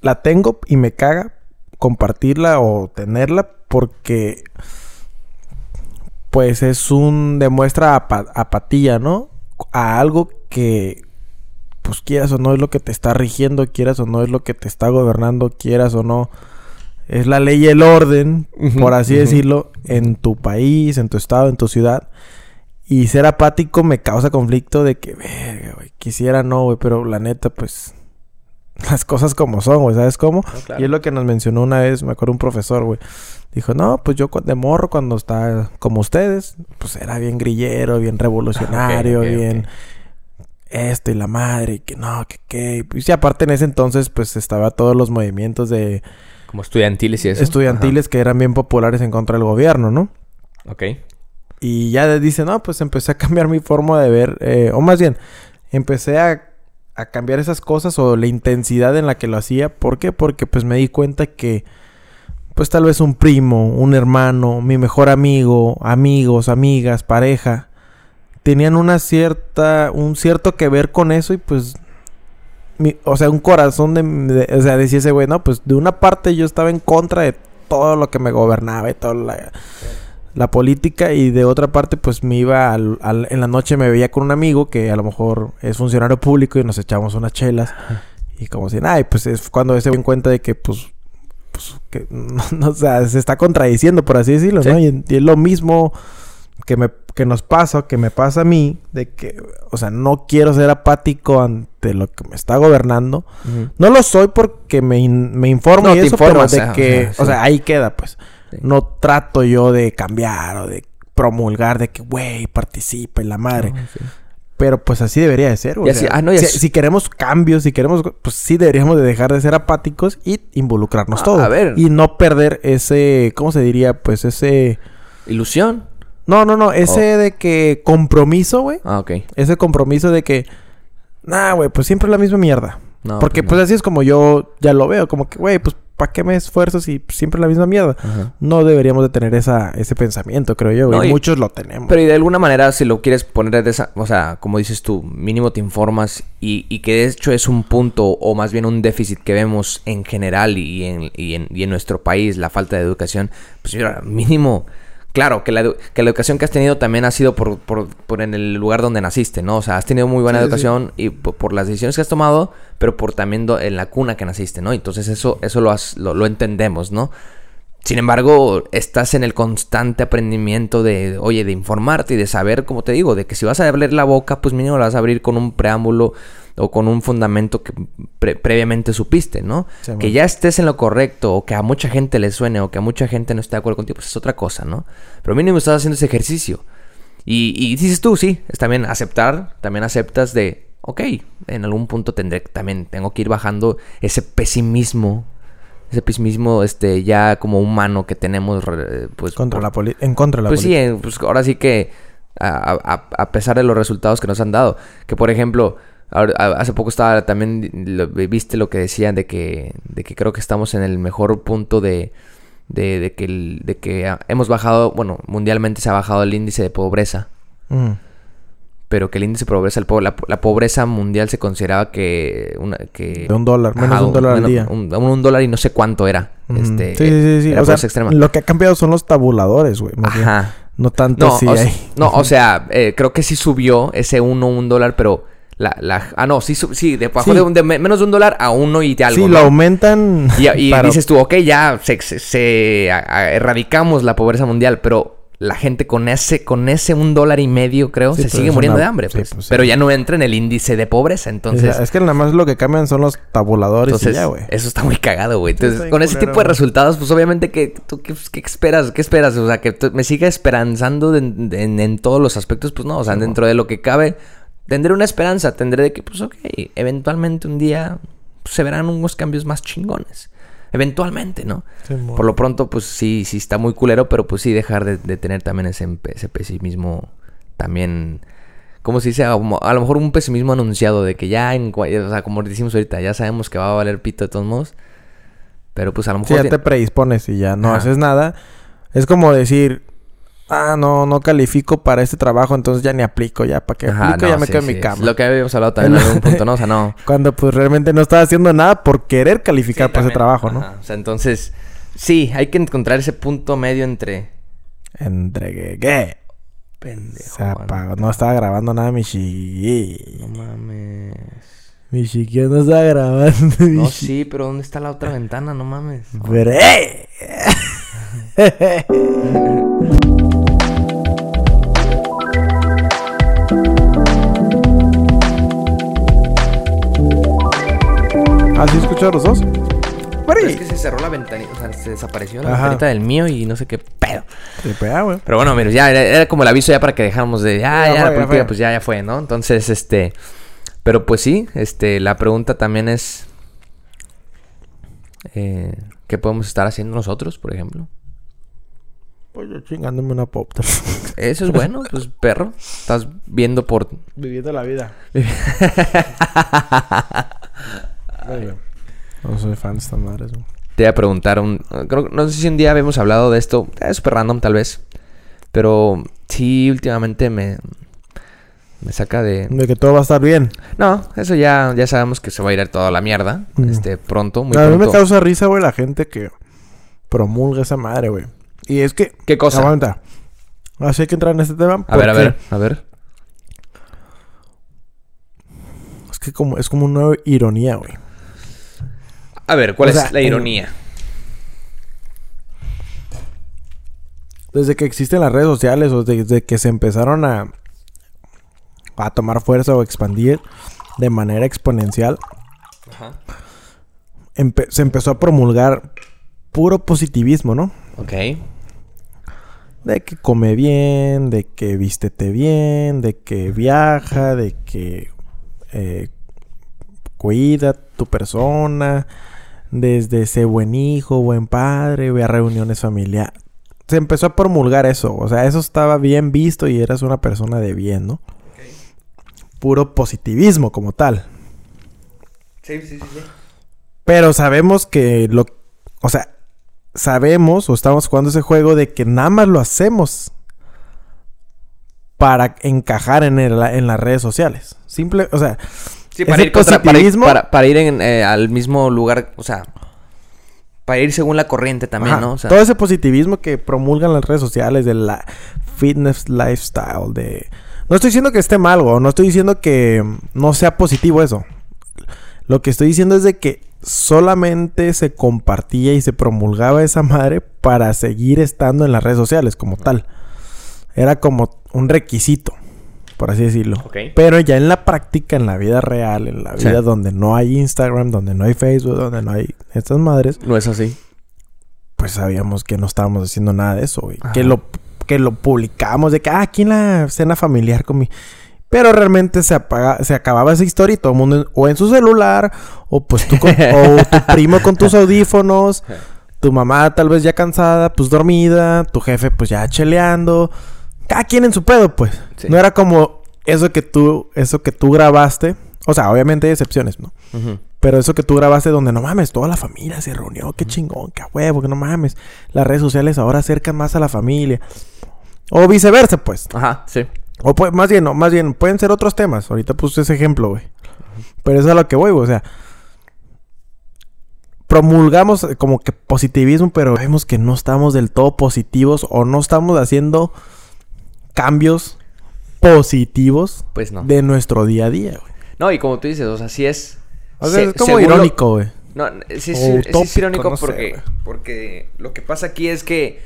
B: la tengo y me caga compartirla o tenerla porque pues es un demuestra apa- apatía, ¿no? A algo que pues quieras o no es lo que te está rigiendo, quieras o no es lo que te está gobernando, quieras o no es la ley y el orden, por así decirlo, en tu país, en tu estado, en tu ciudad. Y ser apático me causa conflicto de que, verga, güey, quisiera no, güey, pero la neta, pues, [laughs] las cosas como son, güey, ¿sabes cómo?
A: claro.
B: Y es lo que nos mencionó una vez, me acuerdo un profesor, güey. Dijo, no, pues yo de morro cuando estaba como ustedes, pues era bien grillero, bien revolucionario, [laughs] bien esto y la madre, y que no, que qué. Y sí, aparte en ese entonces, pues estaba todos los movimientos de
A: Como estudiantiles y eso.
B: estudiantiles que eran bien populares en contra del gobierno, ¿no?
A: Ok.
B: Y ya dice, no, pues empecé a cambiar mi forma de ver, eh, o más bien, empecé a, a cambiar esas cosas o la intensidad en la que lo hacía. ¿Por qué? Porque pues me di cuenta que, pues tal vez un primo, un hermano, mi mejor amigo, amigos, amigas, pareja, tenían una cierta, un cierto que ver con eso y pues, mi- o sea, un corazón de, de- o sea, decía ese güey, no, pues de una parte yo estaba en contra de todo lo que me gobernaba y toda la, la política y de otra parte pues me iba al, al- en la noche me veía con un amigo que a lo mejor es funcionario público y nos echamos unas chelas y como si ay pues es cuando se en cuenta de que pues pues que no, no, o sea se está contradiciendo por así decirlo
A: Sí.
B: no y, y es lo mismo que me que nos pasa que me pasa a mí de que o sea no quiero ser apático ante lo que me está gobernando no lo soy porque me, me informo
A: No,
B: y
A: te
B: eso,
A: informas,
B: pero de
A: ajá,
B: que,
A: o sea,
B: o sea,
A: sí.
B: ahí queda, pues.
A: Sí.
B: No trato yo de cambiar o de promulgar de que, güey, participa en la madre.
A: No.
B: Pero pues así debería de ser, güey. O sea,
A: ah, no,
B: si, queremos cambios, si queremos, pues sí deberíamos de dejar de ser apáticos y involucrarnos
A: Ah,
B: todos.
A: a ver.
B: Y no perder ese, ¿cómo se diría? Pues ese...
A: Ilusión.
B: No, no, no, ese
A: Oh.
B: de que compromiso, güey.
A: Ah, ok.
B: Ese compromiso de que, nah, güey, pues siempre es la misma mierda.
A: No,
B: Porque
A: pues
B: pues así es como yo ya lo veo, como que, güey, pues ¿para qué me esfuerzo si siempre la misma mierda?
A: Ajá.
B: No deberíamos de tener esa, ese pensamiento, creo yo,
A: No, y-
B: Muchos lo tenemos.
A: Pero y de alguna manera, si lo quieres poner de esa, o sea, como dices tú, mínimo te informas y, y que de hecho es un punto o más bien un déficit que vemos en general y en, y en, y en nuestro país, la falta de educación, pues mira, mínimo, claro, que la, que la educación que has tenido también ha sido por, por, por en el lugar donde naciste, ¿no? O sea, has tenido muy buena
B: Sí, sí.
A: educación y por, por las decisiones que has tomado, pero por también do- en la cuna que naciste, ¿no? Entonces eso, eso lo, has- lo, lo entendemos, ¿no? Sin embargo, estás en el constante aprendimiento de, oye, de informarte y de saber, como te digo, de que si vas a abrir la boca, pues mínimo la vas a abrir con un preámbulo o con un fundamento que pre- previamente supiste, ¿no?
B: Sí,
A: que ya estés en lo correcto o que a mucha gente le suene o que a mucha gente no esté de acuerdo contigo, pues es otra cosa, ¿no? Pero mínimo estás haciendo ese ejercicio. Y, y dices tú, sí, es también aceptar, también aceptas de, ok, en algún punto tendré, también tengo que ir bajando ese pesimismo, ese pesimismo, este, ya como humano que tenemos, pues...
B: Contra
A: por-
B: la poli- en contra de la
A: pues sí,
B: política.
A: eh, pues ahora sí que a, a- a pesar de los resultados que nos han dado, que por ejemplo, ahora- hace poco estaba también, lo- viste lo que decían de que, de que creo que estamos en el mejor punto de, de, de que, el- de que hemos bajado, bueno, mundialmente se ha bajado el índice de pobreza,
B: Mm.
A: pero que el índice de pobreza, el la, la pobreza mundial se consideraba que... Una, que
B: De un dólar, menos de un dólar al día.
A: Un, un dólar y no sé cuánto era.
B: Ujú.
A: Este,
B: sí, sí, sí.
A: Era
B: O sea,
A: pobreza extrema.
B: lo que ha cambiado son los tabuladores, güey. bien. No tanto
A: No,
B: si
A: o,
B: hay...
A: no, o [laughs] sea, eh, creo que sí subió ese uno, un dólar, pero La, la, ah, no, sí, sí, de, bajó
B: Sí.
A: de, un- de me- menos de un dólar a uno y de algo.
B: sí,
A: ¿no?
B: lo aumentan.
A: Y, y
B: para-
A: dices tú, ok, ya se, se- se- a- a- erradicamos la pobreza mundial, pero la gente con ese, con ese un dólar y medio, creo,
B: Sí,
A: se sigue muriendo
B: una-
A: de hambre,
B: sí,
A: pues.
B: pues, sí.
A: Pero ya no entra en el índice de pobreza, entonces...
B: Es que nada más lo que cambian son los tabuladores
A: Entonces,
B: y ya, güey.
A: eso está muy cagado, güey. Entonces, con ese tipo de resultados, pues obviamente que tú qué, qué esperas, qué esperas, o sea, que me siga esperanzando de- de- en, en todos los aspectos, pues no, o sea, dentro de lo que cabe, tendré una esperanza, tendré de que, pues ok, eventualmente un día pues, se verán unos cambios más chingones. Eventualmente, ¿no?
B: Sí,
A: Por lo pronto, pues sí, sí está muy culero, pero pues sí dejar de, de tener también ese, ese pesimismo también, ¿cómo se dice? A, lo mejor un pesimismo anunciado de que ya, en, o sea, como decimos ahorita, ya sabemos que va a valer pito de todos modos, pero pues a lo mejor...
B: ya te predispones y ya no
A: Ajá.
B: haces nada. Es como decir, ah, no, no califico para este trabajo, entonces ya ni aplico, ya para que
A: Ajá,
B: aplico,
A: no,
B: ya me
A: sí,
B: quedo en
A: sí,
B: mi cama.
A: Lo que habíamos hablado también en [laughs] algún punto, ¿no? O sea, no... [laughs]
B: Cuando pues realmente no estás haciendo nada por querer calificar
A: Sí,
B: para ese trabajo, ¿no?
A: ajá. O sea, entonces, sí, hay que encontrar ese punto medio entre...
B: Entre ¿qué?
A: Pendejo.
B: Se apagó. No estaba grabando nada, mi chiqui.
A: No mames.
B: Mi chiqui no estaba grabando. [laughs]
A: No, sí, pero ¿dónde está la otra ventana? No mames.
B: Pero, ¡eh! ¿Has escuchado los dos?
A: Pero es que se cerró la ventanita, o sea, se desapareció la
B: Ajá.
A: ventanita del mío y no sé qué pedo.
B: Sí, pues, ah, güey.
A: Pero bueno, mira, ya era, era como el aviso ya para que dejáramos de, ya,
B: Ya
A: ya, la política, pues ya, ya fue, ¿no? Entonces, este, pero pues sí, este, la pregunta también es, eh, ¿qué podemos estar haciendo nosotros, por ejemplo?
B: Pues yo chingándome una pop.
A: Eso es bueno, [laughs] pues perro, estás viendo por...
B: Viviendo la vida. [laughs] No soy fan de esta madre. güey.
A: Te iba a preguntar un... Creo, no sé si un día habíamos hablado de esto. Es súper random tal vez. Pero sí, últimamente me... Me saca de...
B: De que todo va a estar bien.
A: No, eso ya, ya sabemos que se va a ir a toda la mierda.
B: Mm.
A: Este, pronto, muy
B: a mí me causa risa, güey, la gente que promulga esa madre, güey. Y es que...
A: ¿Qué cosa?
B: Aguanta. Así hay que entrar en este tema.
A: A ver, a ver, a ver.
B: Es que como, es como una ironía, güey.
A: A ver, ¿cuál
B: O
A: es
B: sea,
A: la
B: en-
A: ironía?
B: Desde que existen las redes sociales o desde que se empezaron a, a tomar fuerza o expandir de manera exponencial,
A: Ajá.
B: empe- se empezó a promulgar puro positivismo, ¿no?
A: Ok.
B: De que come bien, de que vístete bien, de que viaja, de que eh, cuida tu persona, desde ser buen hijo, buen padre, ve a reuniones familiares. Se empezó a promulgar eso, o sea, eso estaba bien visto y eras una persona de bien, ¿no? Puro positivismo como tal.
A: Sí, sí, sí, sí.
B: Pero sabemos que lo... O sea, sabemos o estamos jugando ese juego de que nada más lo hacemos para encajar en, el- en las redes sociales. Simple, o sea,
A: Sí, para ir, contra- para ir,
B: positivismo-
A: para- para ir en, eh, al mismo lugar, o sea, para ir según la corriente también,
B: ajá,
A: ¿no? O sea,
B: todo ese positivismo que promulgan las redes sociales de la fitness lifestyle, de... No estoy diciendo que esté mal, o no estoy diciendo que no sea positivo eso. Lo que estoy diciendo es de que solamente se compartía y se promulgaba esa madre para seguir estando en las redes sociales como tal. Era como un requisito, por así decirlo.
A: Ok.
B: Pero ya en la práctica, en la vida real, en la
A: Sí.
B: vida donde no hay Instagram, donde no hay Facebook, donde no hay estas madres,
A: no es así.
B: pues sabíamos que no estábamos haciendo nada de eso, güey. Que lo, que lo publicamos de que, ah, aquí en la cena familiar con mi... Pero realmente se, apaga, se acababa esa historia y todo el mundo en- o en su celular, o pues tú con, o tu [laughs] primo con tus audífonos, tu mamá tal vez ya cansada, pues dormida, tu jefe pues ya cheleando. Cada quien en su pedo, pues.
A: Sí.
B: No era como eso que tú, eso que tú grabaste. O sea, obviamente hay excepciones, ¿no? Pero eso que tú grabaste donde no mames, toda la familia se reunió, qué chingón, qué huevo, que no mames. Las redes sociales ahora acercan más a la familia. O viceversa, pues.
A: Ajá, sí.
B: O pues, más bien, no, más bien, pueden ser otros temas. Ahorita puse ese ejemplo, güey. Pero eso es a lo que voy, güey. O sea, promulgamos como que positivismo, pero vemos que no estamos del todo positivos o no estamos haciendo cambios positivos
A: Pues no.
B: de nuestro día a día, güey.
A: No, y como tú dices, o sea, sí es...
B: O sea,
A: se-
B: es como irónico, güey.
A: No, sí, sí,
B: O
A: sí es irónico
B: no
A: porque, porque lo que pasa aquí es que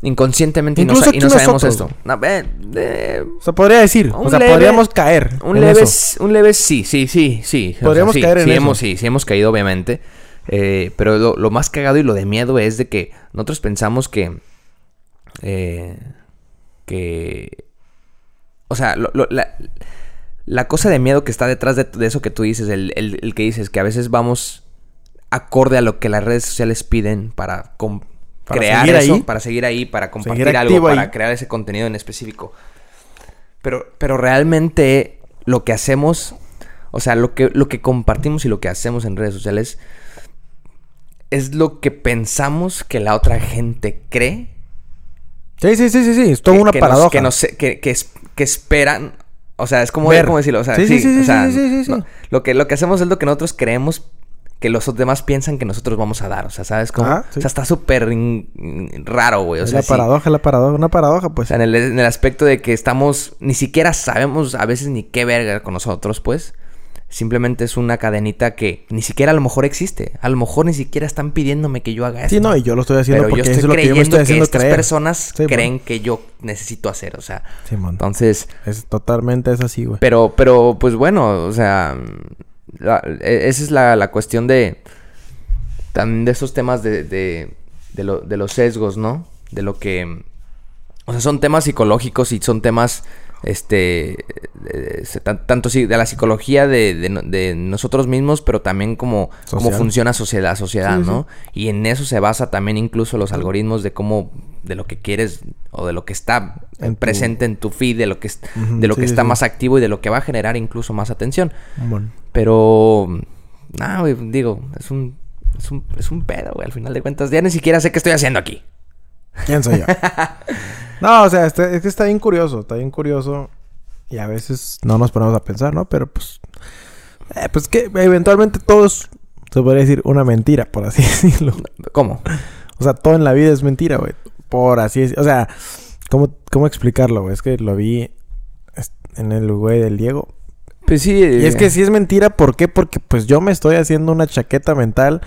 A: inconscientemente y no,
B: Incluso
A: y no sabemos
B: nosotros.
A: esto. No, eh, eh,
B: O sea, podría decir. O sea,
A: leve-
B: podríamos caer.
A: un
B: en
A: leve,
B: eso.
A: un leve sí, sí, sí, sí. O sea,
B: Podríamos
A: sí,
B: caer en
A: sí
B: eso.
A: Hemos, sí, sí hemos caído, obviamente. Eh, pero lo, lo más cagado y lo de miedo es de que nosotros pensamos que... que... O sea, lo- lo- la, la cosa de miedo que está detrás de, de eso que tú dices, el, el- el que dices que a veces vamos acorde a lo que las redes sociales piden para, com-
B: Para
A: crear eso,
B: ahí.
A: para seguir ahí, para compartir algo, para
B: ahí.
A: crear ese contenido en específico. Pero, pero realmente lo que hacemos, o sea, lo que, lo que compartimos y lo que hacemos en redes sociales es lo que pensamos que la otra gente cree.
B: Sí, sí, sí, sí, sí. Es toda
A: que-
B: una
A: que nos-
B: paradoja.
A: que, nos- que, que es- que esperan. O sea, es como,
B: Ver.
A: ¿cómo decirlo? O sea,
B: Sí,
A: sí,
B: sí, sí,
A: o sea, no, lo, que, lo que hacemos es lo que nosotros creemos que los demás piensan que nosotros vamos a dar. O sea, ¿sabes cómo?
B: Ajá.
A: O sea, está súper raro, güey. O
B: es
A: sea,
B: la paradoja, la paradoja. Una paradoja, pues.
A: O sea, en el, en el aspecto de que estamos, ni siquiera sabemos a veces ni qué verga con nosotros, pues. Simplemente es una cadenita que ni siquiera a lo mejor existe. A lo mejor ni siquiera están pidiéndome que yo haga eso.
B: Sí, no, y yo lo estoy haciendo
A: Pero yo
B: porque
A: estoy
B: eso es lo que yo me estoy
A: que
B: haciendo
A: estas
B: creer.
A: personas
B: Sí,
A: creen
B: man.
A: que yo necesito hacer, o sea.
B: Sí, man.
A: Entonces,
B: Es totalmente es así, güey.
A: pero, pero, pues bueno, o sea, la- e- esa es la, la cuestión de, también de esos temas de, de, de, lo- de los sesgos, ¿no? De lo que, o sea, son temas psicológicos y son temas, este, de- de- tan- tanto sí, de la psicología de, de no- de nosotros mismos, pero también como, cómo funciona sociedad,
B: Sí, sí.
A: ¿no? Y en eso se basa también incluso los algoritmos de cómo, de lo que quieres o de lo que está
B: En tu-
A: presente en tu feed, de lo que, es-
B: Ujú,
A: de lo
B: sí,
A: que está
B: sí.
A: más activo y de lo que va a generar incluso más atención.
B: Bueno.
A: Pero, no, digo, es un, es un, es un pedo, güey. Al final de cuentas, ya ni siquiera sé qué estoy haciendo aquí.
B: ¿Quién soy yo? [laughs] no, o sea, este- es que está bien curioso, está bien curioso. Y a veces no nos ponemos a pensar, ¿no? Pero pues. eh, pues que eventualmente todo es, se podría decir, una mentira, por así [laughs] decirlo.
A: ¿Cómo?
B: O sea, todo en la vida es mentira, güey. Por así decirlo. O sea, ¿cómo, cómo explicarlo, güey? Es que lo vi en el güey del Diego.
A: Pues sí.
B: Y es que sí es mentira, ¿por qué? Porque pues yo me estoy haciendo una chaqueta mental,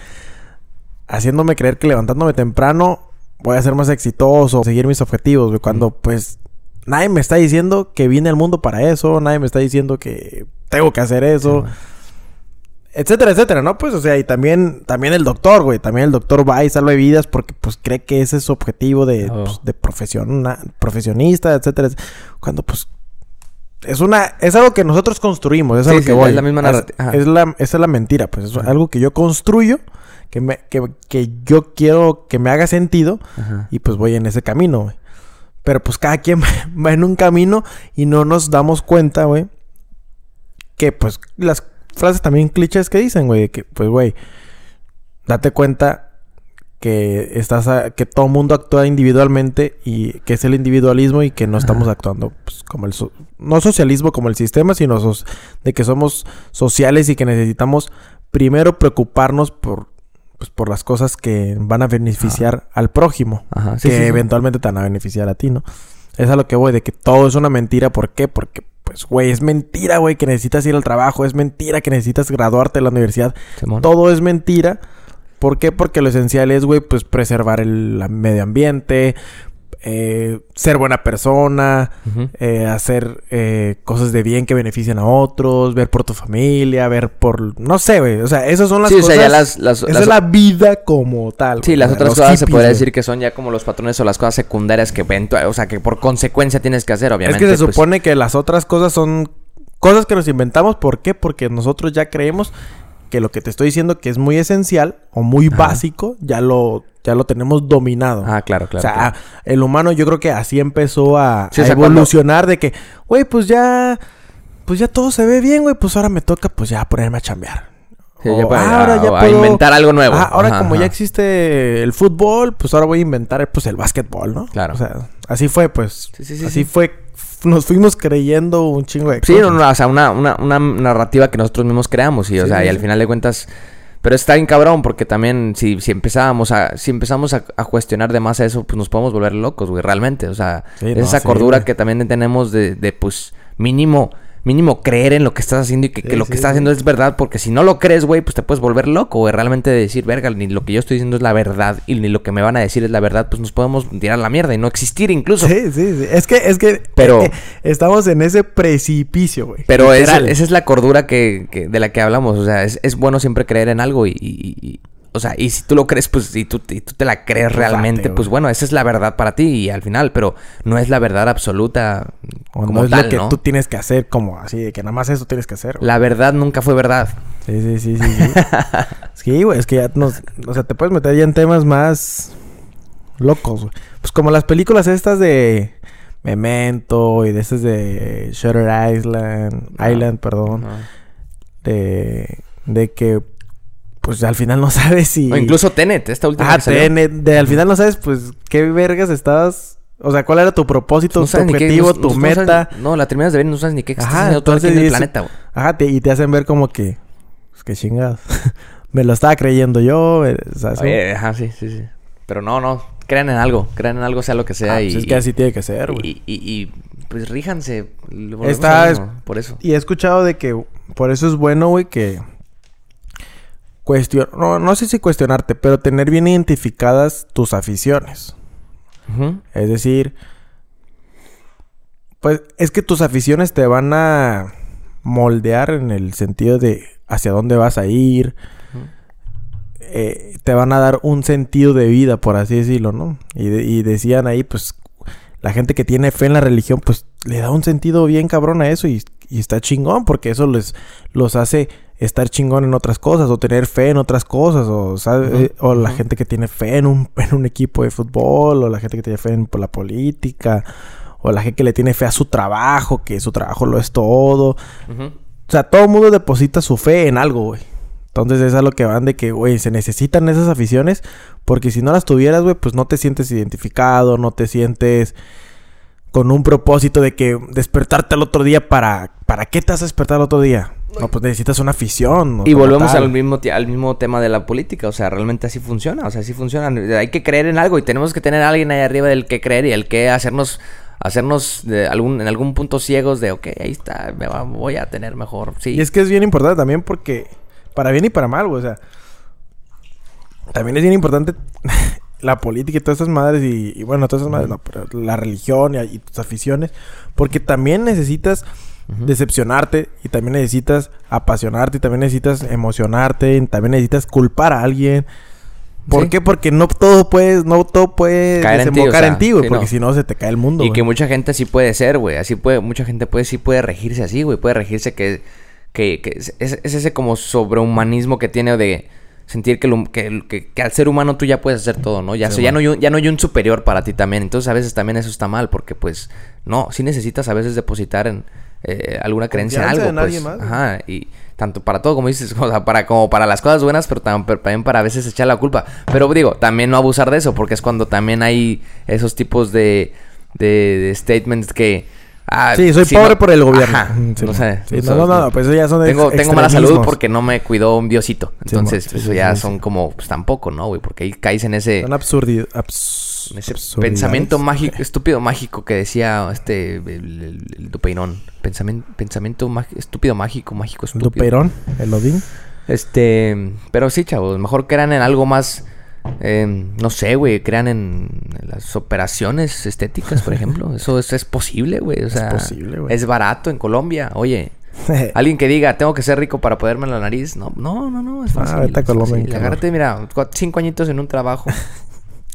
B: haciéndome creer que levantándome temprano voy a ser más exitoso, seguir mis objetivos, güey, cuando pues nadie me está diciendo que vine al mundo para eso, nadie me está diciendo que tengo que hacer eso, etcétera, etcétera, ¿no? Pues, o sea, y también, también el doctor, güey, también el doctor va y salva vidas porque pues cree que ese es su objetivo de,
A: Oh.
B: pues, de profesiona- profesionista, etcétera. Cuando pues es una es algo que nosotros construimos, es
A: Sí,
B: a lo
A: sí,
B: que voy.
A: es la misma
B: Es-
A: narrativa.
B: Es, la esa es la mentira, pues es
A: Ajá.
B: algo que yo construyo, que me que, que yo quiero que me haga sentido
A: Ajá.
B: y pues voy en ese camino, güey. Pero pues cada quien [laughs] va en un camino y no nos damos cuenta, güey, que pues las frases también clichés que dicen, güey, que pues güey, date cuenta que estás a- que todo mundo actúa individualmente y que es el individualismo y que no estamos
A: Ajá.
B: actuando pues, como el so- no socialismo como el sistema, sino de que somos sociales y que necesitamos primero preocuparnos por pues, por las cosas que van a beneficiar al prójimo
A: Ajá. Sí,
B: que
A: sí, sí.
B: eventualmente te van a beneficiar a ti, ¿no? Es a lo que voy, de que todo es una mentira. ¿Por qué? Porque, pues, güey, es mentira, güey, que necesitas ir al trabajo. Es mentira que necesitas graduarte de la universidad.
A: Simón.
B: Todo es mentira. ¿Por qué? Porque lo esencial es, güey, pues, preservar el medio ambiente, eh, ser buena persona, eh, hacer eh, cosas de bien que benefician a otros, ver por tu familia, ver por... No sé, güey. O sea, esas son las
A: Sí, o
B: cosas...
A: sea, ya las... las,
B: Esa
A: las-
B: es la vida como tal.
A: Sí, las
B: O
A: otras cosas se podría decir que son ya como los patrones o las cosas secundarias que eventual, o sea, que por consecuencia tienes que hacer,
B: Es
A: obviamente.
B: que se
A: pues,
B: supone que las otras cosas son cosas que nos inventamos. ¿Por qué? Porque nosotros ya creemos que lo que te estoy diciendo que es muy esencial o muy
A: Ajá.
B: básico, ya lo, ya lo tenemos dominado.
A: Ah, claro, claro.
B: o sea,
A: claro.
B: el humano yo creo que así empezó a,
A: Sí,
B: a
A: o sea, cuando-
B: evolucionar de que, güey, pues ya, pues ya todo se ve bien, güey, pues ahora me toca pues ya ponerme a chambear.
A: Sí,
B: O,
A: ya para-
B: "Ah, ahora
A: a-
B: ya
A: a inventar algo nuevo.
B: Ahora
A: Ajá,
B: como
A: ajá.
B: ya existe el fútbol, pues ahora voy a inventar pues el básquetbol, ¿no?
A: Claro.
B: O sea, así fue, pues.
A: Sí, sí, sí,
B: así
A: sí.
B: fue. Nos fuimos creyendo un chingo de
A: Sí,
B: cosas.
A: no, no, o sea, una, una, una narrativa que nosotros mismos creamos y, o sea,
B: sí,
A: y al final de cuentas... Pero está bien cabrón porque también si, si empezábamos a si empezamos a, a cuestionar de más a eso, pues nos podemos volver locos, güey, realmente. O sea,
B: Sí,
A: es
B: no,
A: esa
B: sí,
A: cordura
B: güey.
A: que también tenemos de, de, pues, mínimo, mínimo creer en lo que estás haciendo y que,
B: Sí,
A: que lo
B: sí,
A: que estás
B: sí.
A: haciendo es verdad, porque si no lo crees, güey, pues te puedes volver loco, güey. Realmente decir, verga, ni lo que yo estoy diciendo es la verdad y ni lo que me van a decir es la verdad, pues nos podemos tirar a la mierda y no existir incluso.
B: Sí, sí, sí. Es que, es que
A: Pero-
B: eh, estamos en ese precipicio, güey.
A: Pero esa, esa es la cordura que, que- de la que hablamos. O sea, es, es bueno siempre creer en algo y, y- y- o sea, y si tú lo crees, pues, y tú, y tú te la crees realmente, pues bueno, esa es la verdad para ti y al final, pero no es la verdad absoluta
B: O
A: como
B: no es
A: tal,
B: lo que
A: ¿no?
B: tú tienes que hacer, como así, de que nada más eso tienes que hacer. güey.
A: La verdad nunca fue verdad.
B: Sí, sí, sí, sí. Sí, [laughs] Sí, güey, es que ya nos... O sea, te puedes meter ya en temas más locos, güey. Pues como las películas estas de Memento y de estas de Shutter Island. Island, perdón.
A: No.
B: De, de que, pues al final no [laughs] sabes si...
A: O incluso Tenet, esta última
B: Ah,
A: que.
B: Tenet, de al final no sabes, pues, qué vergas estabas... O sea, cuál era tu propósito,
A: No
B: tu
A: qué-
B: objetivo,
A: no-
B: tu
A: no
B: meta.
A: sabes- no, la terminas de ver y no sabes ni qué estás
B: Ajá,
A: aquí en
B: entonces
A: el planeta, güey.
B: Ajá, te- y te hacen ver como que... Pues qué chingados. [laughs] Me lo estaba creyendo yo, eh,
A: Oye, ajá, sí, sí, sí. Pero no, no, crean en algo, crean en algo, sea lo que sea.
B: Ah,
A: y,
B: pues es que así tiene que ser, güey.
A: y, y- y, pues ríjanse.
B: Está-
A: por eso.
B: Y he escuchado de que por eso es bueno, güey, que cuestion no, no sé si cuestionarte, pero tener bien identificadas tus aficiones. Es decir, pues es que tus aficiones te van a moldear en el sentido de hacia dónde vas a ir. Eh, te van a dar un sentido de vida, por así decirlo, ¿no? Y, de- y decían ahí, pues, la gente que tiene fe en la religión, pues, le da un sentido bien cabrón a eso y, y está chingón, porque eso les los hace estar chingón en otras cosas, o tener fe en otras cosas, o, ¿sabe?
A: Ujú,
B: Eh, o la gente que tiene fe en un, [laughs] en un equipo de fútbol, o la gente que tiene fe en la política, o la gente que le tiene fe a su trabajo, que su trabajo lo es todo. O sea, todo el mundo deposita su fe en algo, güey. Entonces es a lo que van de que, güey, se necesitan esas aficiones. Porque si no las tuvieras, güey, pues no te sientes identificado, no te sientes con un propósito de que despertarte al otro día para... ¿Para qué te vas a despertar al otro día? No, pues necesitas una afición. ¿no?
A: Y volvemos
B: tal.
A: al mismo, al mismo tema de la política. O sea, realmente así funciona. O sea, así funciona. Hay que creer en algo y tenemos que tener a alguien ahí arriba del que creer y el que hacernos hacernos de algún, en algún punto ciegos de, ok, ahí está, me va- voy a tener mejor. Sí.
B: Y es que es bien importante también porque... Para bien y para mal, güey. O sea... También es bien importante [laughs] la política y todas esas madres y, y bueno, todas esas madres, no, pero la religión y, y tus aficiones. Porque también necesitas Decepcionarte y también necesitas apasionarte y también necesitas emocionarte y también necesitas culpar a alguien. ¿Por
A: Sí.
B: qué? Porque no todo puede, no todo puede
A: Caer en ti,
B: desembocar
A: o sea,
B: en ti, güey.
A: sí,
B: porque
A: no.
B: si no se te cae el mundo,
A: Y que mucha gente sí puede ser, güey. Así puede, mucha gente puede, sí puede regirse así, güey. Puede regirse que, que, que es, es ese como sobrehumanismo que tiene de sentir que, lo- que, que- que al ser humano tú ya puedes hacer todo, ¿no? Ya,
B: Sí,
A: so- ya, no hay un, ya no hay un superior para ti también. Entonces a veces también eso está mal porque pues no, sí necesitas a veces depositar en eh, alguna creencia en algo.
B: en
A: pues.
B: alguien más.
A: Ajá, y tanto para todo como dices, [laughs] o sea, para, como para las cosas buenas, pero tam- pero también para a veces echar la culpa. Pero digo, también no abusar de eso porque es cuando también hay esos tipos de, de, de statements que... ah,
B: Sí, soy
A: si
B: pobre
A: no-
B: por el gobierno.
A: Ajá,
B: Mm, sí,
A: no sé.
B: Sí, no, no, no, pues eso ya son
A: tengo, tengo mala salud porque no me cuidó un diosito. Entonces.
B: Sí,
A: eso ya son como, pues tampoco, ¿no, güey? Porque ahí caes en ese,
B: Son absurdi abs-
A: en ese pensamiento mágico, [laughs] estúpido mágico que decía este, el, el, el Dupeirón. Pensamiento, pensamiento mágico, estúpido mágico, mágico estúpido.
B: Duperón, el Odín.
A: Este, pero sí, chavos, mejor crean en algo más, eh, no sé, güey, crean en las operaciones estéticas, por ejemplo. [laughs] Eso es, es posible, güey. O
B: Es
A: sea,
B: posible, güey.
A: Es barato en Colombia. Oye, [laughs] alguien que diga, tengo que ser rico para poderme la nariz. No, no, no, no, es
B: Ah,
A: fácil.
B: vete a
A: es
B: Colombia.
A: Agárrate, mira, cinco añitos en un trabajo.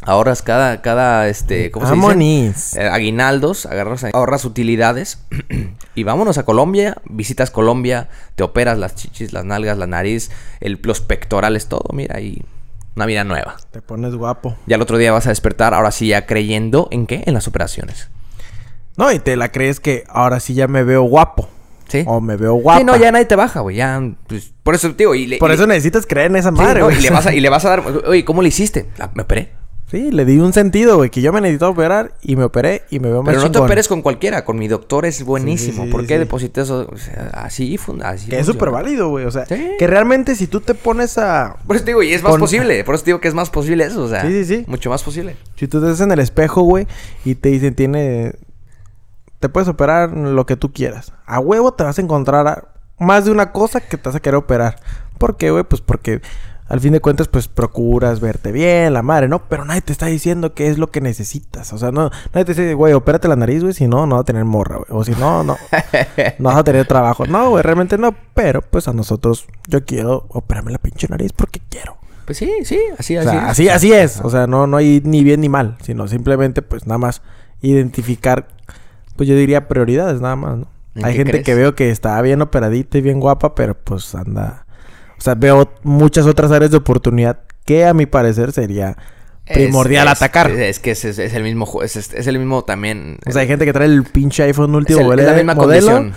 A: Ahorras cada, cada, este, ¿cómo se dice? Eh, aguinaldos, agarras, ahorras utilidades [clears throat] y vámonos a Colombia, visitas Colombia, te operas las chichis, las nalgas, la nariz, el, los pectorales, todo, mira, y una vida nueva.
B: Te pones guapo.
A: Ya el otro día vas a despertar, ahora sí ya creyendo en qué? En las operaciones.
B: No, y te la crees que ahora sí ya me veo guapo.
A: ¿Sí?
B: O me veo guapa.
A: Sí, no, ya nadie te baja, güey, ya, pues, por eso, tío, y le,
B: Por
A: y
B: eso
A: le-
B: necesitas creer en esa
A: sí,
B: madre,
A: no,
B: güey.
A: y le vas a, y le vas a dar, [laughs] oye, ¿cómo le hiciste? La- me operé.
B: Sí, le di un sentido, güey, que yo me necesitaba operar y me operé y me veo más
A: Pero no te operes con cualquiera, con mi doctor es buenísimo.
B: sí,
A: ¿Por
B: sí,
A: qué
B: sí.
A: deposité eso? O sea, así, fun- así
B: Que es súper válido, güey. O sea, que realmente si tú te pones a...
A: Por eso te digo, y es más posible. Por eso te digo que es más posible eso. O sea,
B: Sí, sí, sí.
A: mucho más posible.
B: Si tú te ves en el espejo, güey, y te dicen, tiene... te puedes operar lo que tú quieras. A huevo te vas a encontrar a- más de una cosa que te vas a querer operar. ¿Por qué, güey? Pues porque al fin de cuentas, pues procuras verte bien, la madre, ¿no? Pero nadie te está diciendo qué es lo que necesitas. O sea, no, nadie te dice, güey, opérate la nariz, güey, si no, no vas a tener morra, güey. O si no, no, [laughs] no vas a tener trabajo. No, güey, realmente no. Pero, pues a nosotros, yo quiero operarme la pinche nariz porque quiero.
A: Pues sí, sí, así,
B: O
A: así.
B: sea,
A: es.
B: así, así es. O sea, no, no hay ni bien ni mal, sino simplemente, pues nada más identificar, pues yo diría prioridades, nada más, ¿no?
A: ¿En
B: Hay gente
A: crees?
B: que veo que está bien operadita y bien guapa, pero pues anda. O sea, veo muchas otras áreas de oportunidad que a mi parecer sería primordial
A: Es-
B: atacar.
A: Es, es que es, el mismo, es, es- el mismo también.
B: o sea, hay gente que trae el pinche iPhone último
A: el- es la misma
B: modelo
A: condición.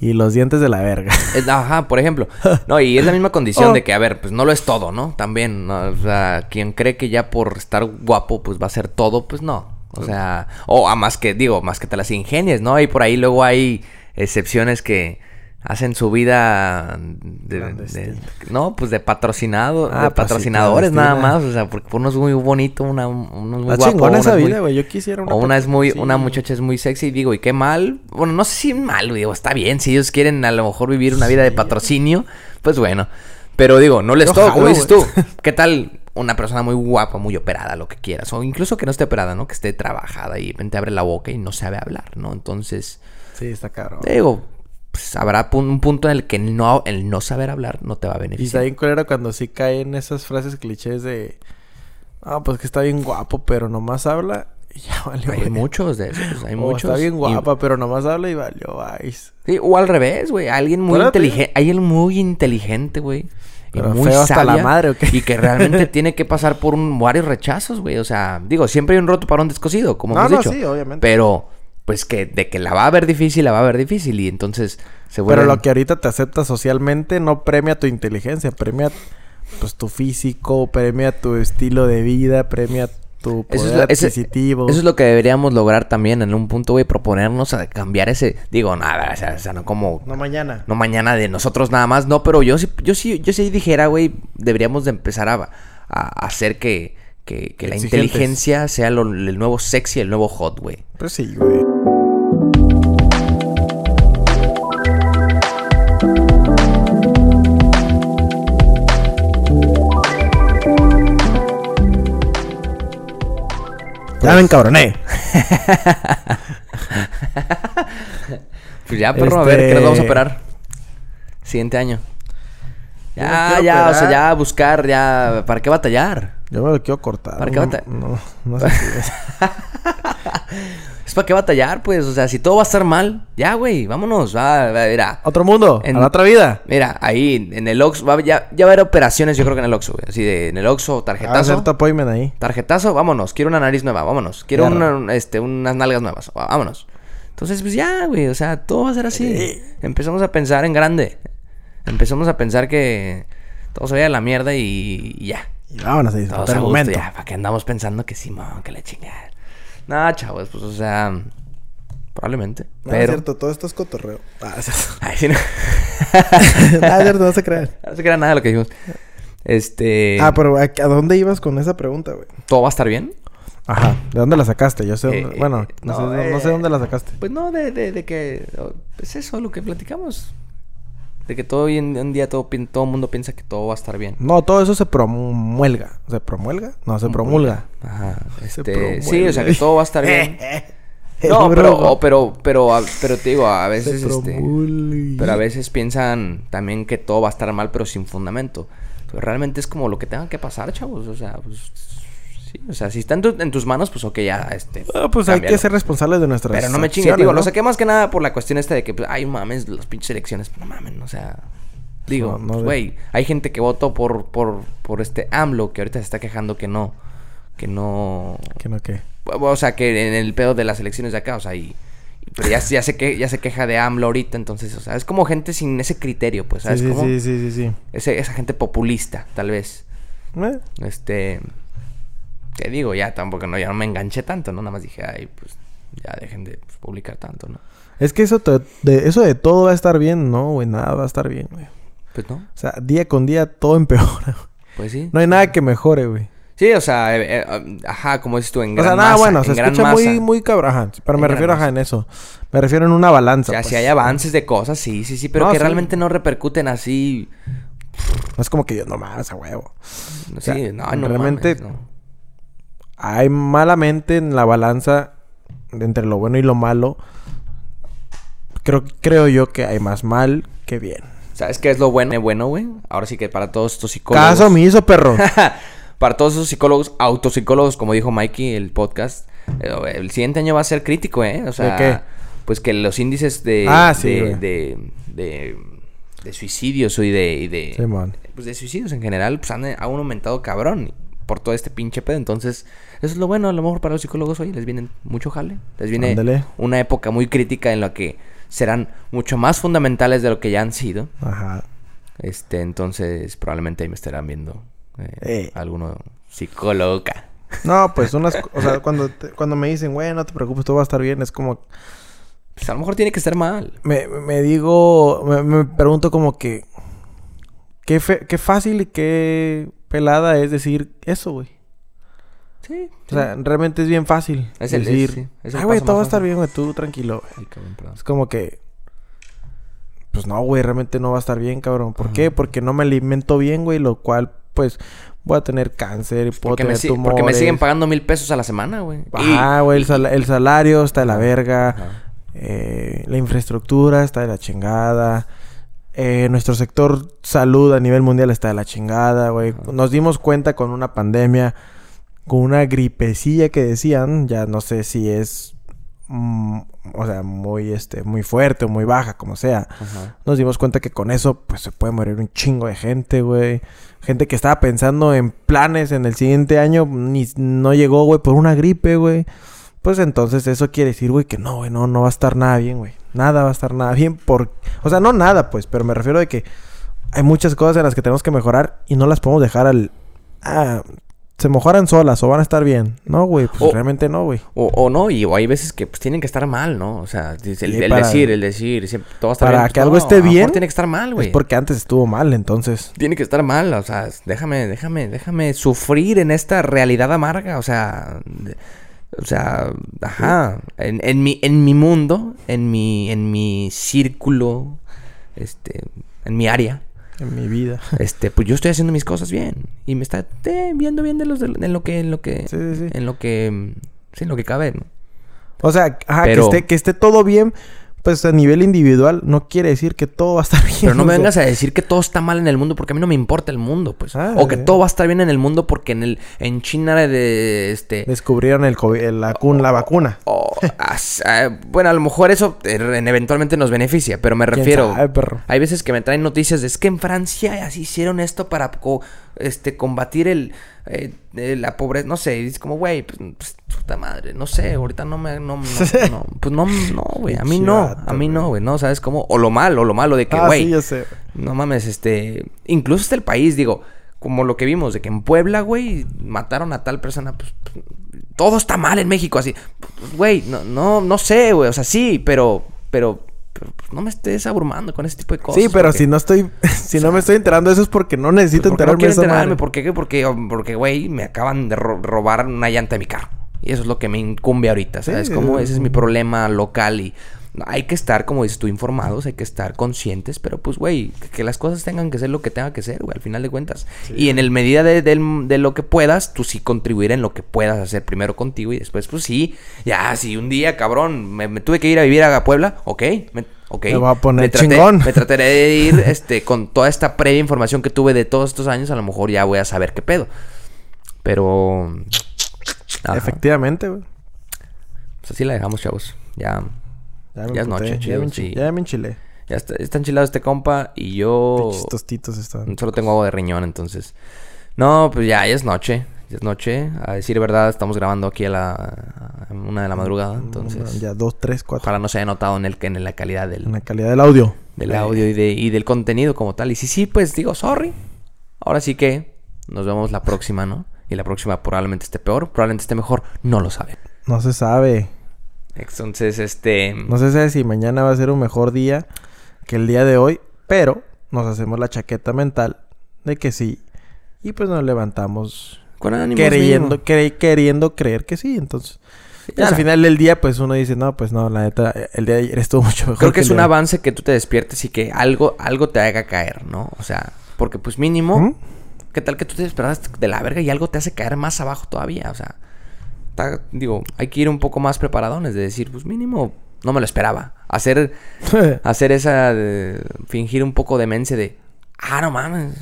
B: y los dientes de la verga. [laughs]
A: Es- ajá, por ejemplo. No, y es la misma condición [laughs]
B: Oh.
A: de que, a ver, pues no lo es todo, ¿no? También, ¿no? O sea, quien cree que ya por estar guapo, pues va a ser todo, pues no. O sea, o a más que, digo, más que te las ingenies, ¿no? Y por ahí luego hay excepciones que hacen su vida de, no, pues de patrocinado,
B: Ah,
A: de
B: pues
A: patrocinadores nada más, o sea, porque uno es muy bonito, una, uno es muy guapo,
B: chingona esa
A: es
B: vida, güey. Yo quisiera una
A: o una es muy,
B: sí.
A: una muchacha es muy sexy y digo, ¿y qué mal? Bueno, no sé si mal, digo, está bien, si ellos quieren a lo mejor vivir una vida de patrocinio, pues bueno. Pero digo, no les
B: jalo,
A: como dices tú. [laughs] ¿Qué tal una persona muy guapa, muy operada, lo que quieras? O incluso que no esté operada, ¿no? Que esté trabajada y de repente abre la boca y no sabe hablar, ¿no? Entonces,
B: Sí, está cabrón.
A: digo, pues habrá un punto en el que no, el no saber hablar no te va a
B: Y está
A: beneficiar.
B: bien culero cuando sí caen esas frases clichés de... Ah, pues que está bien guapo, pero nomás habla y ya [laughs] valió.
A: Hay muchos de esos, hay
B: O
A: muchos.
B: Está bien
A: y-
B: guapa, pero nomás habla y valió. Ay.
A: Sí, o al revés, güey. Alguien muy inteligente. Alguien muy inteligente, güey. Y muy
B: feo hasta la
A: sabia,
B: madre, ¿o qué?
A: Y que [laughs] realmente tiene que pasar por un, varios rechazos, güey. O sea, digo, siempre hay un roto para un descosido, como
B: No,
A: hemos
B: no,
A: dicho.
B: sí, obviamente.
A: Pero, pues que de que la va a ver difícil, la va a ver difícil. Y entonces se vuelve.
B: Pero lo que ahorita te acepta socialmente no premia tu inteligencia, premia pues tu físico, premia tu estilo de vida, premia tu
A: Eso es
B: poder
A: lo- ese-
B: adquisitivo.
A: Eso es lo que deberíamos lograr también en un punto, güey. Proponernos a cambiar ese. Digo, nada, o sea, o sea, no como.
B: No mañana.
A: No mañana de nosotros nada más, no, pero yo sí, yo sí, yo sí dijera, güey, deberíamos de empezar a, a hacer que, que, que la inteligencia sea lo- el nuevo sexy, el nuevo hot, güey.
B: Pues sí, güey. Ya me encabroné. [laughs]
A: Pues ya, perro, a ver, ¿qué nos
B: Este-
A: vamos a operar? Siguiente año. Ya, ya, o sea, ya buscar, ya, ¿para qué batallar?
B: Yo me lo quiero cortar.
A: ¿Para qué
B: no,
A: bata-
B: no, no sé si es. [laughs]
A: Es para qué batallar, pues, o sea, si todo va a estar mal, ya, güey, vámonos, va, va, mira.
B: Otro mundo,
A: En-
B: a la otra vida.
A: Mira, ahí en el Oxxo, va- ya, ya va a haber operaciones, yo creo que en el Oxxo, güey. Así de, en el Oxxo,
B: A hacer
A: tarjetazo.
B: appointment ahí.
A: Tarjetazo, vámonos. Quiero una nariz nueva, vámonos. Quiero
B: Claro.
A: una- un- este, unas nalgas nuevas, vá- vámonos. Entonces, pues ya, güey, o sea, todo va a ser así.
B: Sí.
A: Empezamos a pensar en grande. Empezamos a pensar que todo se vaya a la mierda y, y ya.
B: Y vámonos a
A: Todos
B: disfrutar
A: a
B: el
A: gusto,
B: momento.
A: ya. ¿Para qué andamos pensando que Simón, que la chingada? No, chavos, pues, o sea, probablemente.
B: No, es
A: pero...
B: cierto, todo esto es cotorreo. Ah, es [laughs] cierto.
A: Ay, sí, no. [laughs]
B: Ah, es cierto, no se crean. [laughs]
A: no se crea nada de lo que dijimos. Este...
B: Ah, pero ¿a, a dónde ibas con esa pregunta, güey?
A: ¿Todo va a estar bien?
B: Ajá. ¿De dónde la sacaste? Yo sé
A: Eh,
B: dónde... Bueno, no,
A: no,
B: sé, no sé
A: eh,
B: dónde la sacaste.
A: Pues no, de, de, de que... oh, Es eso lo que platicamos. De que todo hoy en día todo el todo mundo piensa que todo va a estar bien.
B: No, todo eso se promulga. ¿Se promulga? No, se promulga.
A: Ajá. [laughs]
B: Se
A: Este, sí, o sea que todo va a estar bien. [laughs] No, pero,
B: broma.
A: o- pero, pero, a- pero te digo, a veces, este... Pero a veces piensan también que todo va a estar mal, pero sin fundamento. Pero realmente es como lo que tenga que pasar, chavos. O sea, pues... Sí, o sea, si está en, tu- en tus manos, pues ok, ya, este...
B: Ah, pues hay que ser responsables de nuestras
A: Pero no me chingue,
B: acciones,
A: digo,
B: ¿no?
A: lo saqué más que nada por la cuestión esta de que, pues, ay, mames, las pinches elecciones, no mamen, o sea, digo,
B: No, no
A: pues, güey, hay gente que votó por, por, por este AMLO que ahorita se está quejando que no, que no,
B: Que no, que...
A: o sea, que en el pedo de las elecciones de acá, o sea, y, pero ya, ya, se que, ya se queja de AMLO ahorita, entonces, o sea, es como gente sin ese criterio, pues,
B: Sí,
A: ¿sabes
B: sí,
A: cómo?
B: sí, sí, sí, sí.
A: Ese- esa gente populista, tal vez,
B: Eh,
A: este, te digo, ya tampoco, no, ya no me enganché tanto, ¿no? Nada más dije, ay, pues, ya dejen de pues, publicar tanto, ¿no?
B: Es que eso, te- de, eso de todo va a estar bien, no, güey, nada va a estar bien, güey.
A: Pues no,
B: O sea, día con día todo [laughs] empeora.
A: pues sí.
B: No hay nada que mejore, güey.
A: Sí, o sea, eh, eh, ajá, como dices tú, en
B: O
A: gran
B: sea, nada
A: masa,
B: bueno, se escucha
A: masa.
B: muy, muy cabrón. Pero
A: En
B: me refiero
A: masa.
B: ajá, en eso. Me refiero en una balanza.
A: O sea,
B: pues.
A: si hay avances de cosas, sí, sí, sí, pero
B: No,
A: que
B: sí.
A: realmente no repercuten así.
B: No es como que yo no más a huevo. sea,
A: sí, no, no
B: realmente-
A: mames, no.
B: Hay malamente en la balanza de entre lo bueno y lo malo. Creo, creo yo que hay más mal que bien.
A: ¿Sabes qué es lo bueno? Bueno, güey. Ahora sí que para todos estos psicólogos.
B: Caso omiso, perro. [laughs]
A: para todos esos psicólogos, autopsicólogos, como dijo Mikey, el podcast, eh, el siguiente año va a ser crítico, ¿eh? O sea,
B: qué?
A: pues que los índices de,
B: Ah, sí,
A: de, de, de- de suicidios y de, y de, pues de suicidios en general, pues han, han aumentado cabrón por todo este pinche pedo. Entonces, eso es lo bueno, a lo mejor para los psicólogos hoy les viene mucho jale. Les viene
B: Ándale.
A: una época muy crítica en la que serán mucho más fundamentales de lo que ya han sido.
B: Ajá.
A: Este, entonces probablemente ahí me estarán viendo eh,
B: Eh.
A: alguno psicóloga.
B: No, pues [laughs] unas... o sea, cuando, te- cuando me dicen, güey, no te preocupes, todo va a estar bien. Es como...
A: Pues a lo mejor tiene que estar mal.
B: Me, me digo... Me, me pregunto como que... Qué, fe- qué fácil y qué pelada es decir eso, güey.
A: Sí.
B: O sea, realmente es bien fácil.
A: Es el-
B: decir,
A: es- sí, es el
B: ay, güey, todo va a estar
A: fácil".
B: bien, güey, tú tranquilo. güey".
A: Ay, cabrón, perdón.
B: Es como que... Pues no, güey, realmente no va a estar bien, cabrón. ¿Por
A: Ajá.
B: qué? Porque no me alimento bien, güey, lo cual, pues, voy a tener cáncer y puedo
A: Porque me,
B: tener
A: si-
B: tumores.
A: porque me siguen pagando mil pesos a la semana, güey.
B: Ajá, güey, el, sal- el salario está de la verga. eh, la infraestructura está de la chingada. eh, nuestro sector salud a nivel mundial está de la chingada, güey. Nos dimos cuenta con una pandemia, con una gripecilla que decían, ya no sé si es, mm, o sea, muy, este, muy fuerte o muy baja, como sea.
A: Ajá.
B: Nos dimos cuenta que con eso, pues, se puede morir un chingo de gente, güey. Gente que estaba pensando en planes en el siguiente año, ni no llegó, güey, por una gripe, güey. Pues entonces eso quiere decir, güey, que no, güey, no, no va a estar nada bien, güey. Nada va a estar nada bien por... O sea, no nada, pues, pero me refiero de que hay muchas cosas en las que tenemos que mejorar y no las podemos dejar al... Ah, se mejoran solas o van a estar bien. No, güey, pues
A: O-
B: realmente no, güey.
A: O, o no, y o hay veces que pues, tienen que estar mal, ¿no? O sea, el,
B: Sí,
A: el
B: para-
A: decir, el decir, siempre, todo estar
B: para
A: bien. pues,
B: que algo
A: no,
B: esté bien,
A: Tiene que estar mal, güey.
B: Es porque antes estuvo mal, entonces...
A: Tiene que estar mal, o sea, déjame, déjame, déjame sufrir en esta realidad amarga, o sea, de- o sea, ajá, en, en mi, en mi mundo, en mi, en mi círculo, este, en mi área,
B: En mi vida. [laughs]
A: este, pues yo estoy haciendo mis cosas bien y me está eh, viendo bien de los, de- en lo que, en lo que,
B: Sí, sí, sí.
A: en lo que, mm, sí, en lo que cabe, ¿no?
B: O sea, ajá,
A: Pero-
B: que, esté, que esté todo bien, pues a nivel individual, no quiere decir que todo va a estar [laughs] bien.
A: Pero no me vengas a decir que todo está mal en el mundo porque a mí no me importa el mundo, pues.
B: Ah,
A: o que
B: sí.
A: todo va a estar bien en el mundo porque en el en China de este
B: Descubrieron el COVID, el- la, cun- la vacuna.
A: o- as- ah, bueno, a lo mejor eso eh, en- eventualmente nos beneficia, pero me
B: ¿Quién
A: refiero
B: sabe, perro?
A: hay veces que me traen noticias de es que en Francia así hicieron esto para co- este combatir el eh, eh, la pobreza, no sé, es como güey, pues, madre, no sé, ahorita no me no, no, [laughs] no, pues no no, güey, a mí no, a mí no,
B: güey.
A: no, ¿sabes cómo? O lo malo, lo malo de que
B: ah,
A: güey,
B: sí,
A: no mames, este. Incluso hasta el país, digo, como lo que vimos, de que en Puebla, güey, mataron a tal persona, pues. pues, todo está mal en México, así. Pues, Güey, no, no, no sé, güey. O sea, sí, pero. Pero. pero, pues, no me estés abrumando con ese tipo de cosas.
B: Sí, pero
A: porque-
B: si no estoy, [laughs] si no me estoy enterando eso es porque no necesito
A: porque no
B: enterarme de
A: quiero enterarme. ¿Por qué? Porque, porque, güey, me acaban de ro- robar una llanta de mi carro. Y eso es lo que me incumbe ahorita, ¿sabes?
B: Sí,
A: Como ese es mi problema local y hay que estar, como dices tú, informados, hay que estar conscientes, pero pues, güey, que, que las cosas tengan que ser lo que tenga que ser, güey, al final de cuentas. Y en el medida de, de lo que puedas, tú sí contribuir en lo que puedas hacer primero contigo y después, pues sí, ya, si un día, cabrón, me, me tuve que ir a vivir a Puebla, ok, me, ok.
B: Me voy a poner
A: Me traté-
B: chingón.
A: Me trataré de ir, [laughs] este, con toda esta previa información que tuve de todos estos años, a lo mejor ya voy a saber qué pedo. Pero... ajá.
B: Efectivamente, güey.
A: Pues así la dejamos, chavos. Ya,
B: me
A: Ya es noche,
B: ya ya me enchilé.
A: ya está, está enchilado este compa y yo
B: tostitos están.
A: solo tengo agua de riñón, entonces... No, pues ya, ya es noche. Ya es noche. A decir verdad, estamos grabando aquí a la a una de la madrugada, entonces...
B: Ya dos, tres, cuatro.
A: Ojalá no se haya notado en, el, en la calidad del,
B: En la calidad del audio.
A: del audio y, de, y del contenido como tal. Y si sí, pues digo, sorry. Ahora sí que nos vemos la próxima, ¿no? Y la próxima probablemente esté peor, probablemente esté mejor, no lo saben.
B: No se sabe.
A: Entonces, este...
B: No se sabe si mañana va a ser un mejor día que el día de hoy, pero nos hacemos la chaqueta mental de que sí. Y pues nos levantamos
A: Con
B: Queriendo, cre- queriendo creer que sí, entonces. Ya al
A: sea,
B: final del día, pues uno dice, no, pues no, la neta, el día de ayer estuvo mucho mejor.
A: Creo que es un
B: de hoy".
A: avance que tú te despiertes y que algo, algo te haga caer, ¿no? O sea, porque pues mínimo,
B: ¿Mm?
A: ¿Qué tal que tú te despertas de la verga y algo te hace caer más abajo todavía? O sea, está- digo, hay que ir un poco más preparadones de decir, pues mínimo, no me lo esperaba. Hacer, [laughs] hacer esa, de- fingir un poco demencia de, ah, no mames.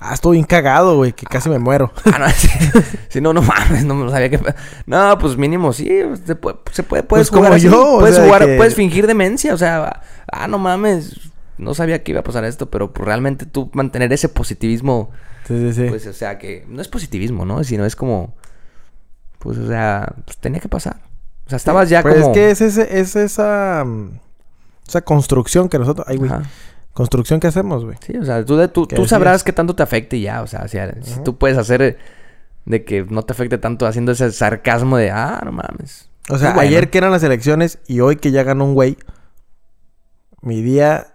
B: ah, estuvo bien cagado, güey, que casi me muero. [laughs]
A: Ah, no, sí, [laughs] sí, no, no mames, no me lo sabía que... No, pues mínimo, sí, se puede, se puede puedes
B: Pues como
A: jugar así,
B: yo, o
A: puedes
B: sea,
A: jugar,
B: que-
A: puedes fingir demencia, o sea, ah, no mames, no sabía que iba a pasar esto, pero realmente tú mantener ese positivismo,
B: Sí, sí, sí.
A: pues, o sea, que no es positivismo, ¿no? Sino es como, pues, o sea, pues tenía que pasar. O sea, estabas ya
B: Pues
A: como...
B: es que es, ese, es esa, mm, esa construcción que nosotros... Ay, güey. Construcción que hacemos, güey.
A: Sí, o sea, tú, de- tú,
B: ¿Qué
A: tú sabrás qué tanto te afecte y ya, o sea, si, si tú puedes hacer eh, de que no te afecte tanto haciendo ese sarcasmo de, ah, no mames.
B: O sea,
A: bueno.
B: ayer que eran las elecciones y hoy que ya ganó un güey, mi día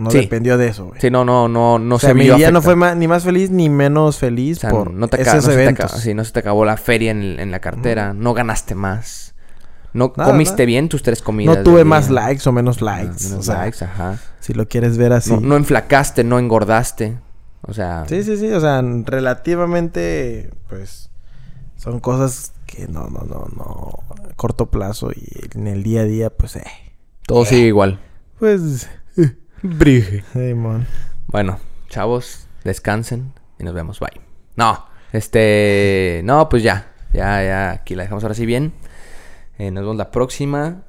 B: no
A: Sí.
B: dependió de eso, güey.
A: Sí, no, no, no, no
B: o sea,
A: se
B: mi
A: vio
B: día no fue ni más feliz ni menos feliz
A: O sea,
B: por
A: no te,
B: esos
A: no se te
B: eventos.
A: sí, no se te acabó la feria en, en la cartera. No ganaste más. No
B: Nada,
A: comiste
B: nada.
A: bien tus tres comidas.
B: no tuve más likes o menos
A: Ah,
B: likes.
A: menos
B: o sea,
A: likes, ajá.
B: si lo quieres ver así.
A: No, no enflacaste, no engordaste. O sea,
B: Sí, sí, sí. O sea, relativamente, pues, son cosas que no, no, no, no. a corto plazo y en el día a día, pues, eh.
A: todo sigue igual.
B: Pues,
A: Brige.
B: Simón.
A: Bueno, chavos, descansen y nos vemos. Bye. No, este. No, pues ya. Ya, ya. Aquí la dejamos ahora sí bien. Eh, nos vemos la próxima.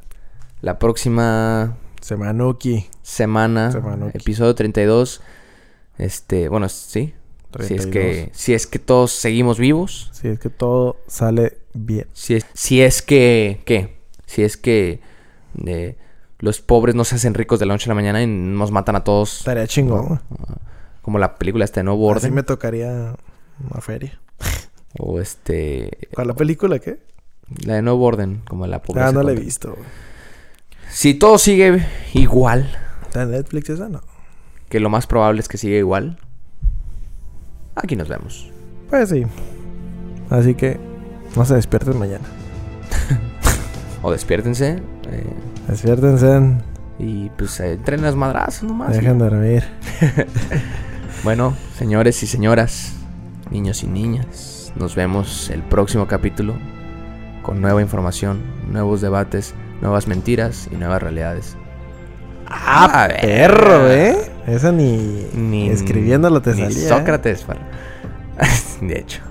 A: La próxima
B: Semanuki.
A: semana.
B: Semanuki.
A: Episodio 32. Este, bueno, sí. Si es,
B: 32.
A: que, si es que todos seguimos vivos.
B: Si es que todo sale bien.
A: Si es, si es que. ¿Qué? Si es que. eh, los pobres no se hacen ricos de la noche a la mañana y nos matan a todos.
B: Estaría chingón. güey.
A: Como la película este de Nuevo
B: Así
A: Orden.
B: me tocaría una feria.
A: O este.
B: ¿Cuál la película qué?
A: La de Nuevo Orden. Como la pobreza.
B: Ah, no la he visto.
A: Si todo sigue igual.
B: ¿Está en Netflix esa? No.
A: Que lo más probable es que siga igual. Aquí nos vemos.
B: Pues sí. Así que no se despierten mañana. [laughs]
A: O despiértense. eh,
B: Despiértense.
A: y pues entren las madrazas nomás.
B: Dejen de dormir. [laughs]
A: Bueno, señores y señoras, niños y niñas, nos vemos el próximo capítulo con nueva información, nuevos debates, nuevas mentiras y nuevas realidades.
B: ¡Ah, perro, eh! Esa ni,
A: Ni
B: escribiéndolo te
A: ni
B: salía. ¿eh?
A: Sócrates, [laughs] para- de hecho.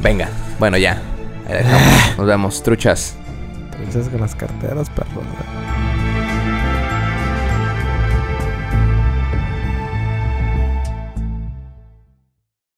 A: Venga, bueno ya. [sighs] Nos vemos, truchas.
B: Entonces con las carteras, perro. güey.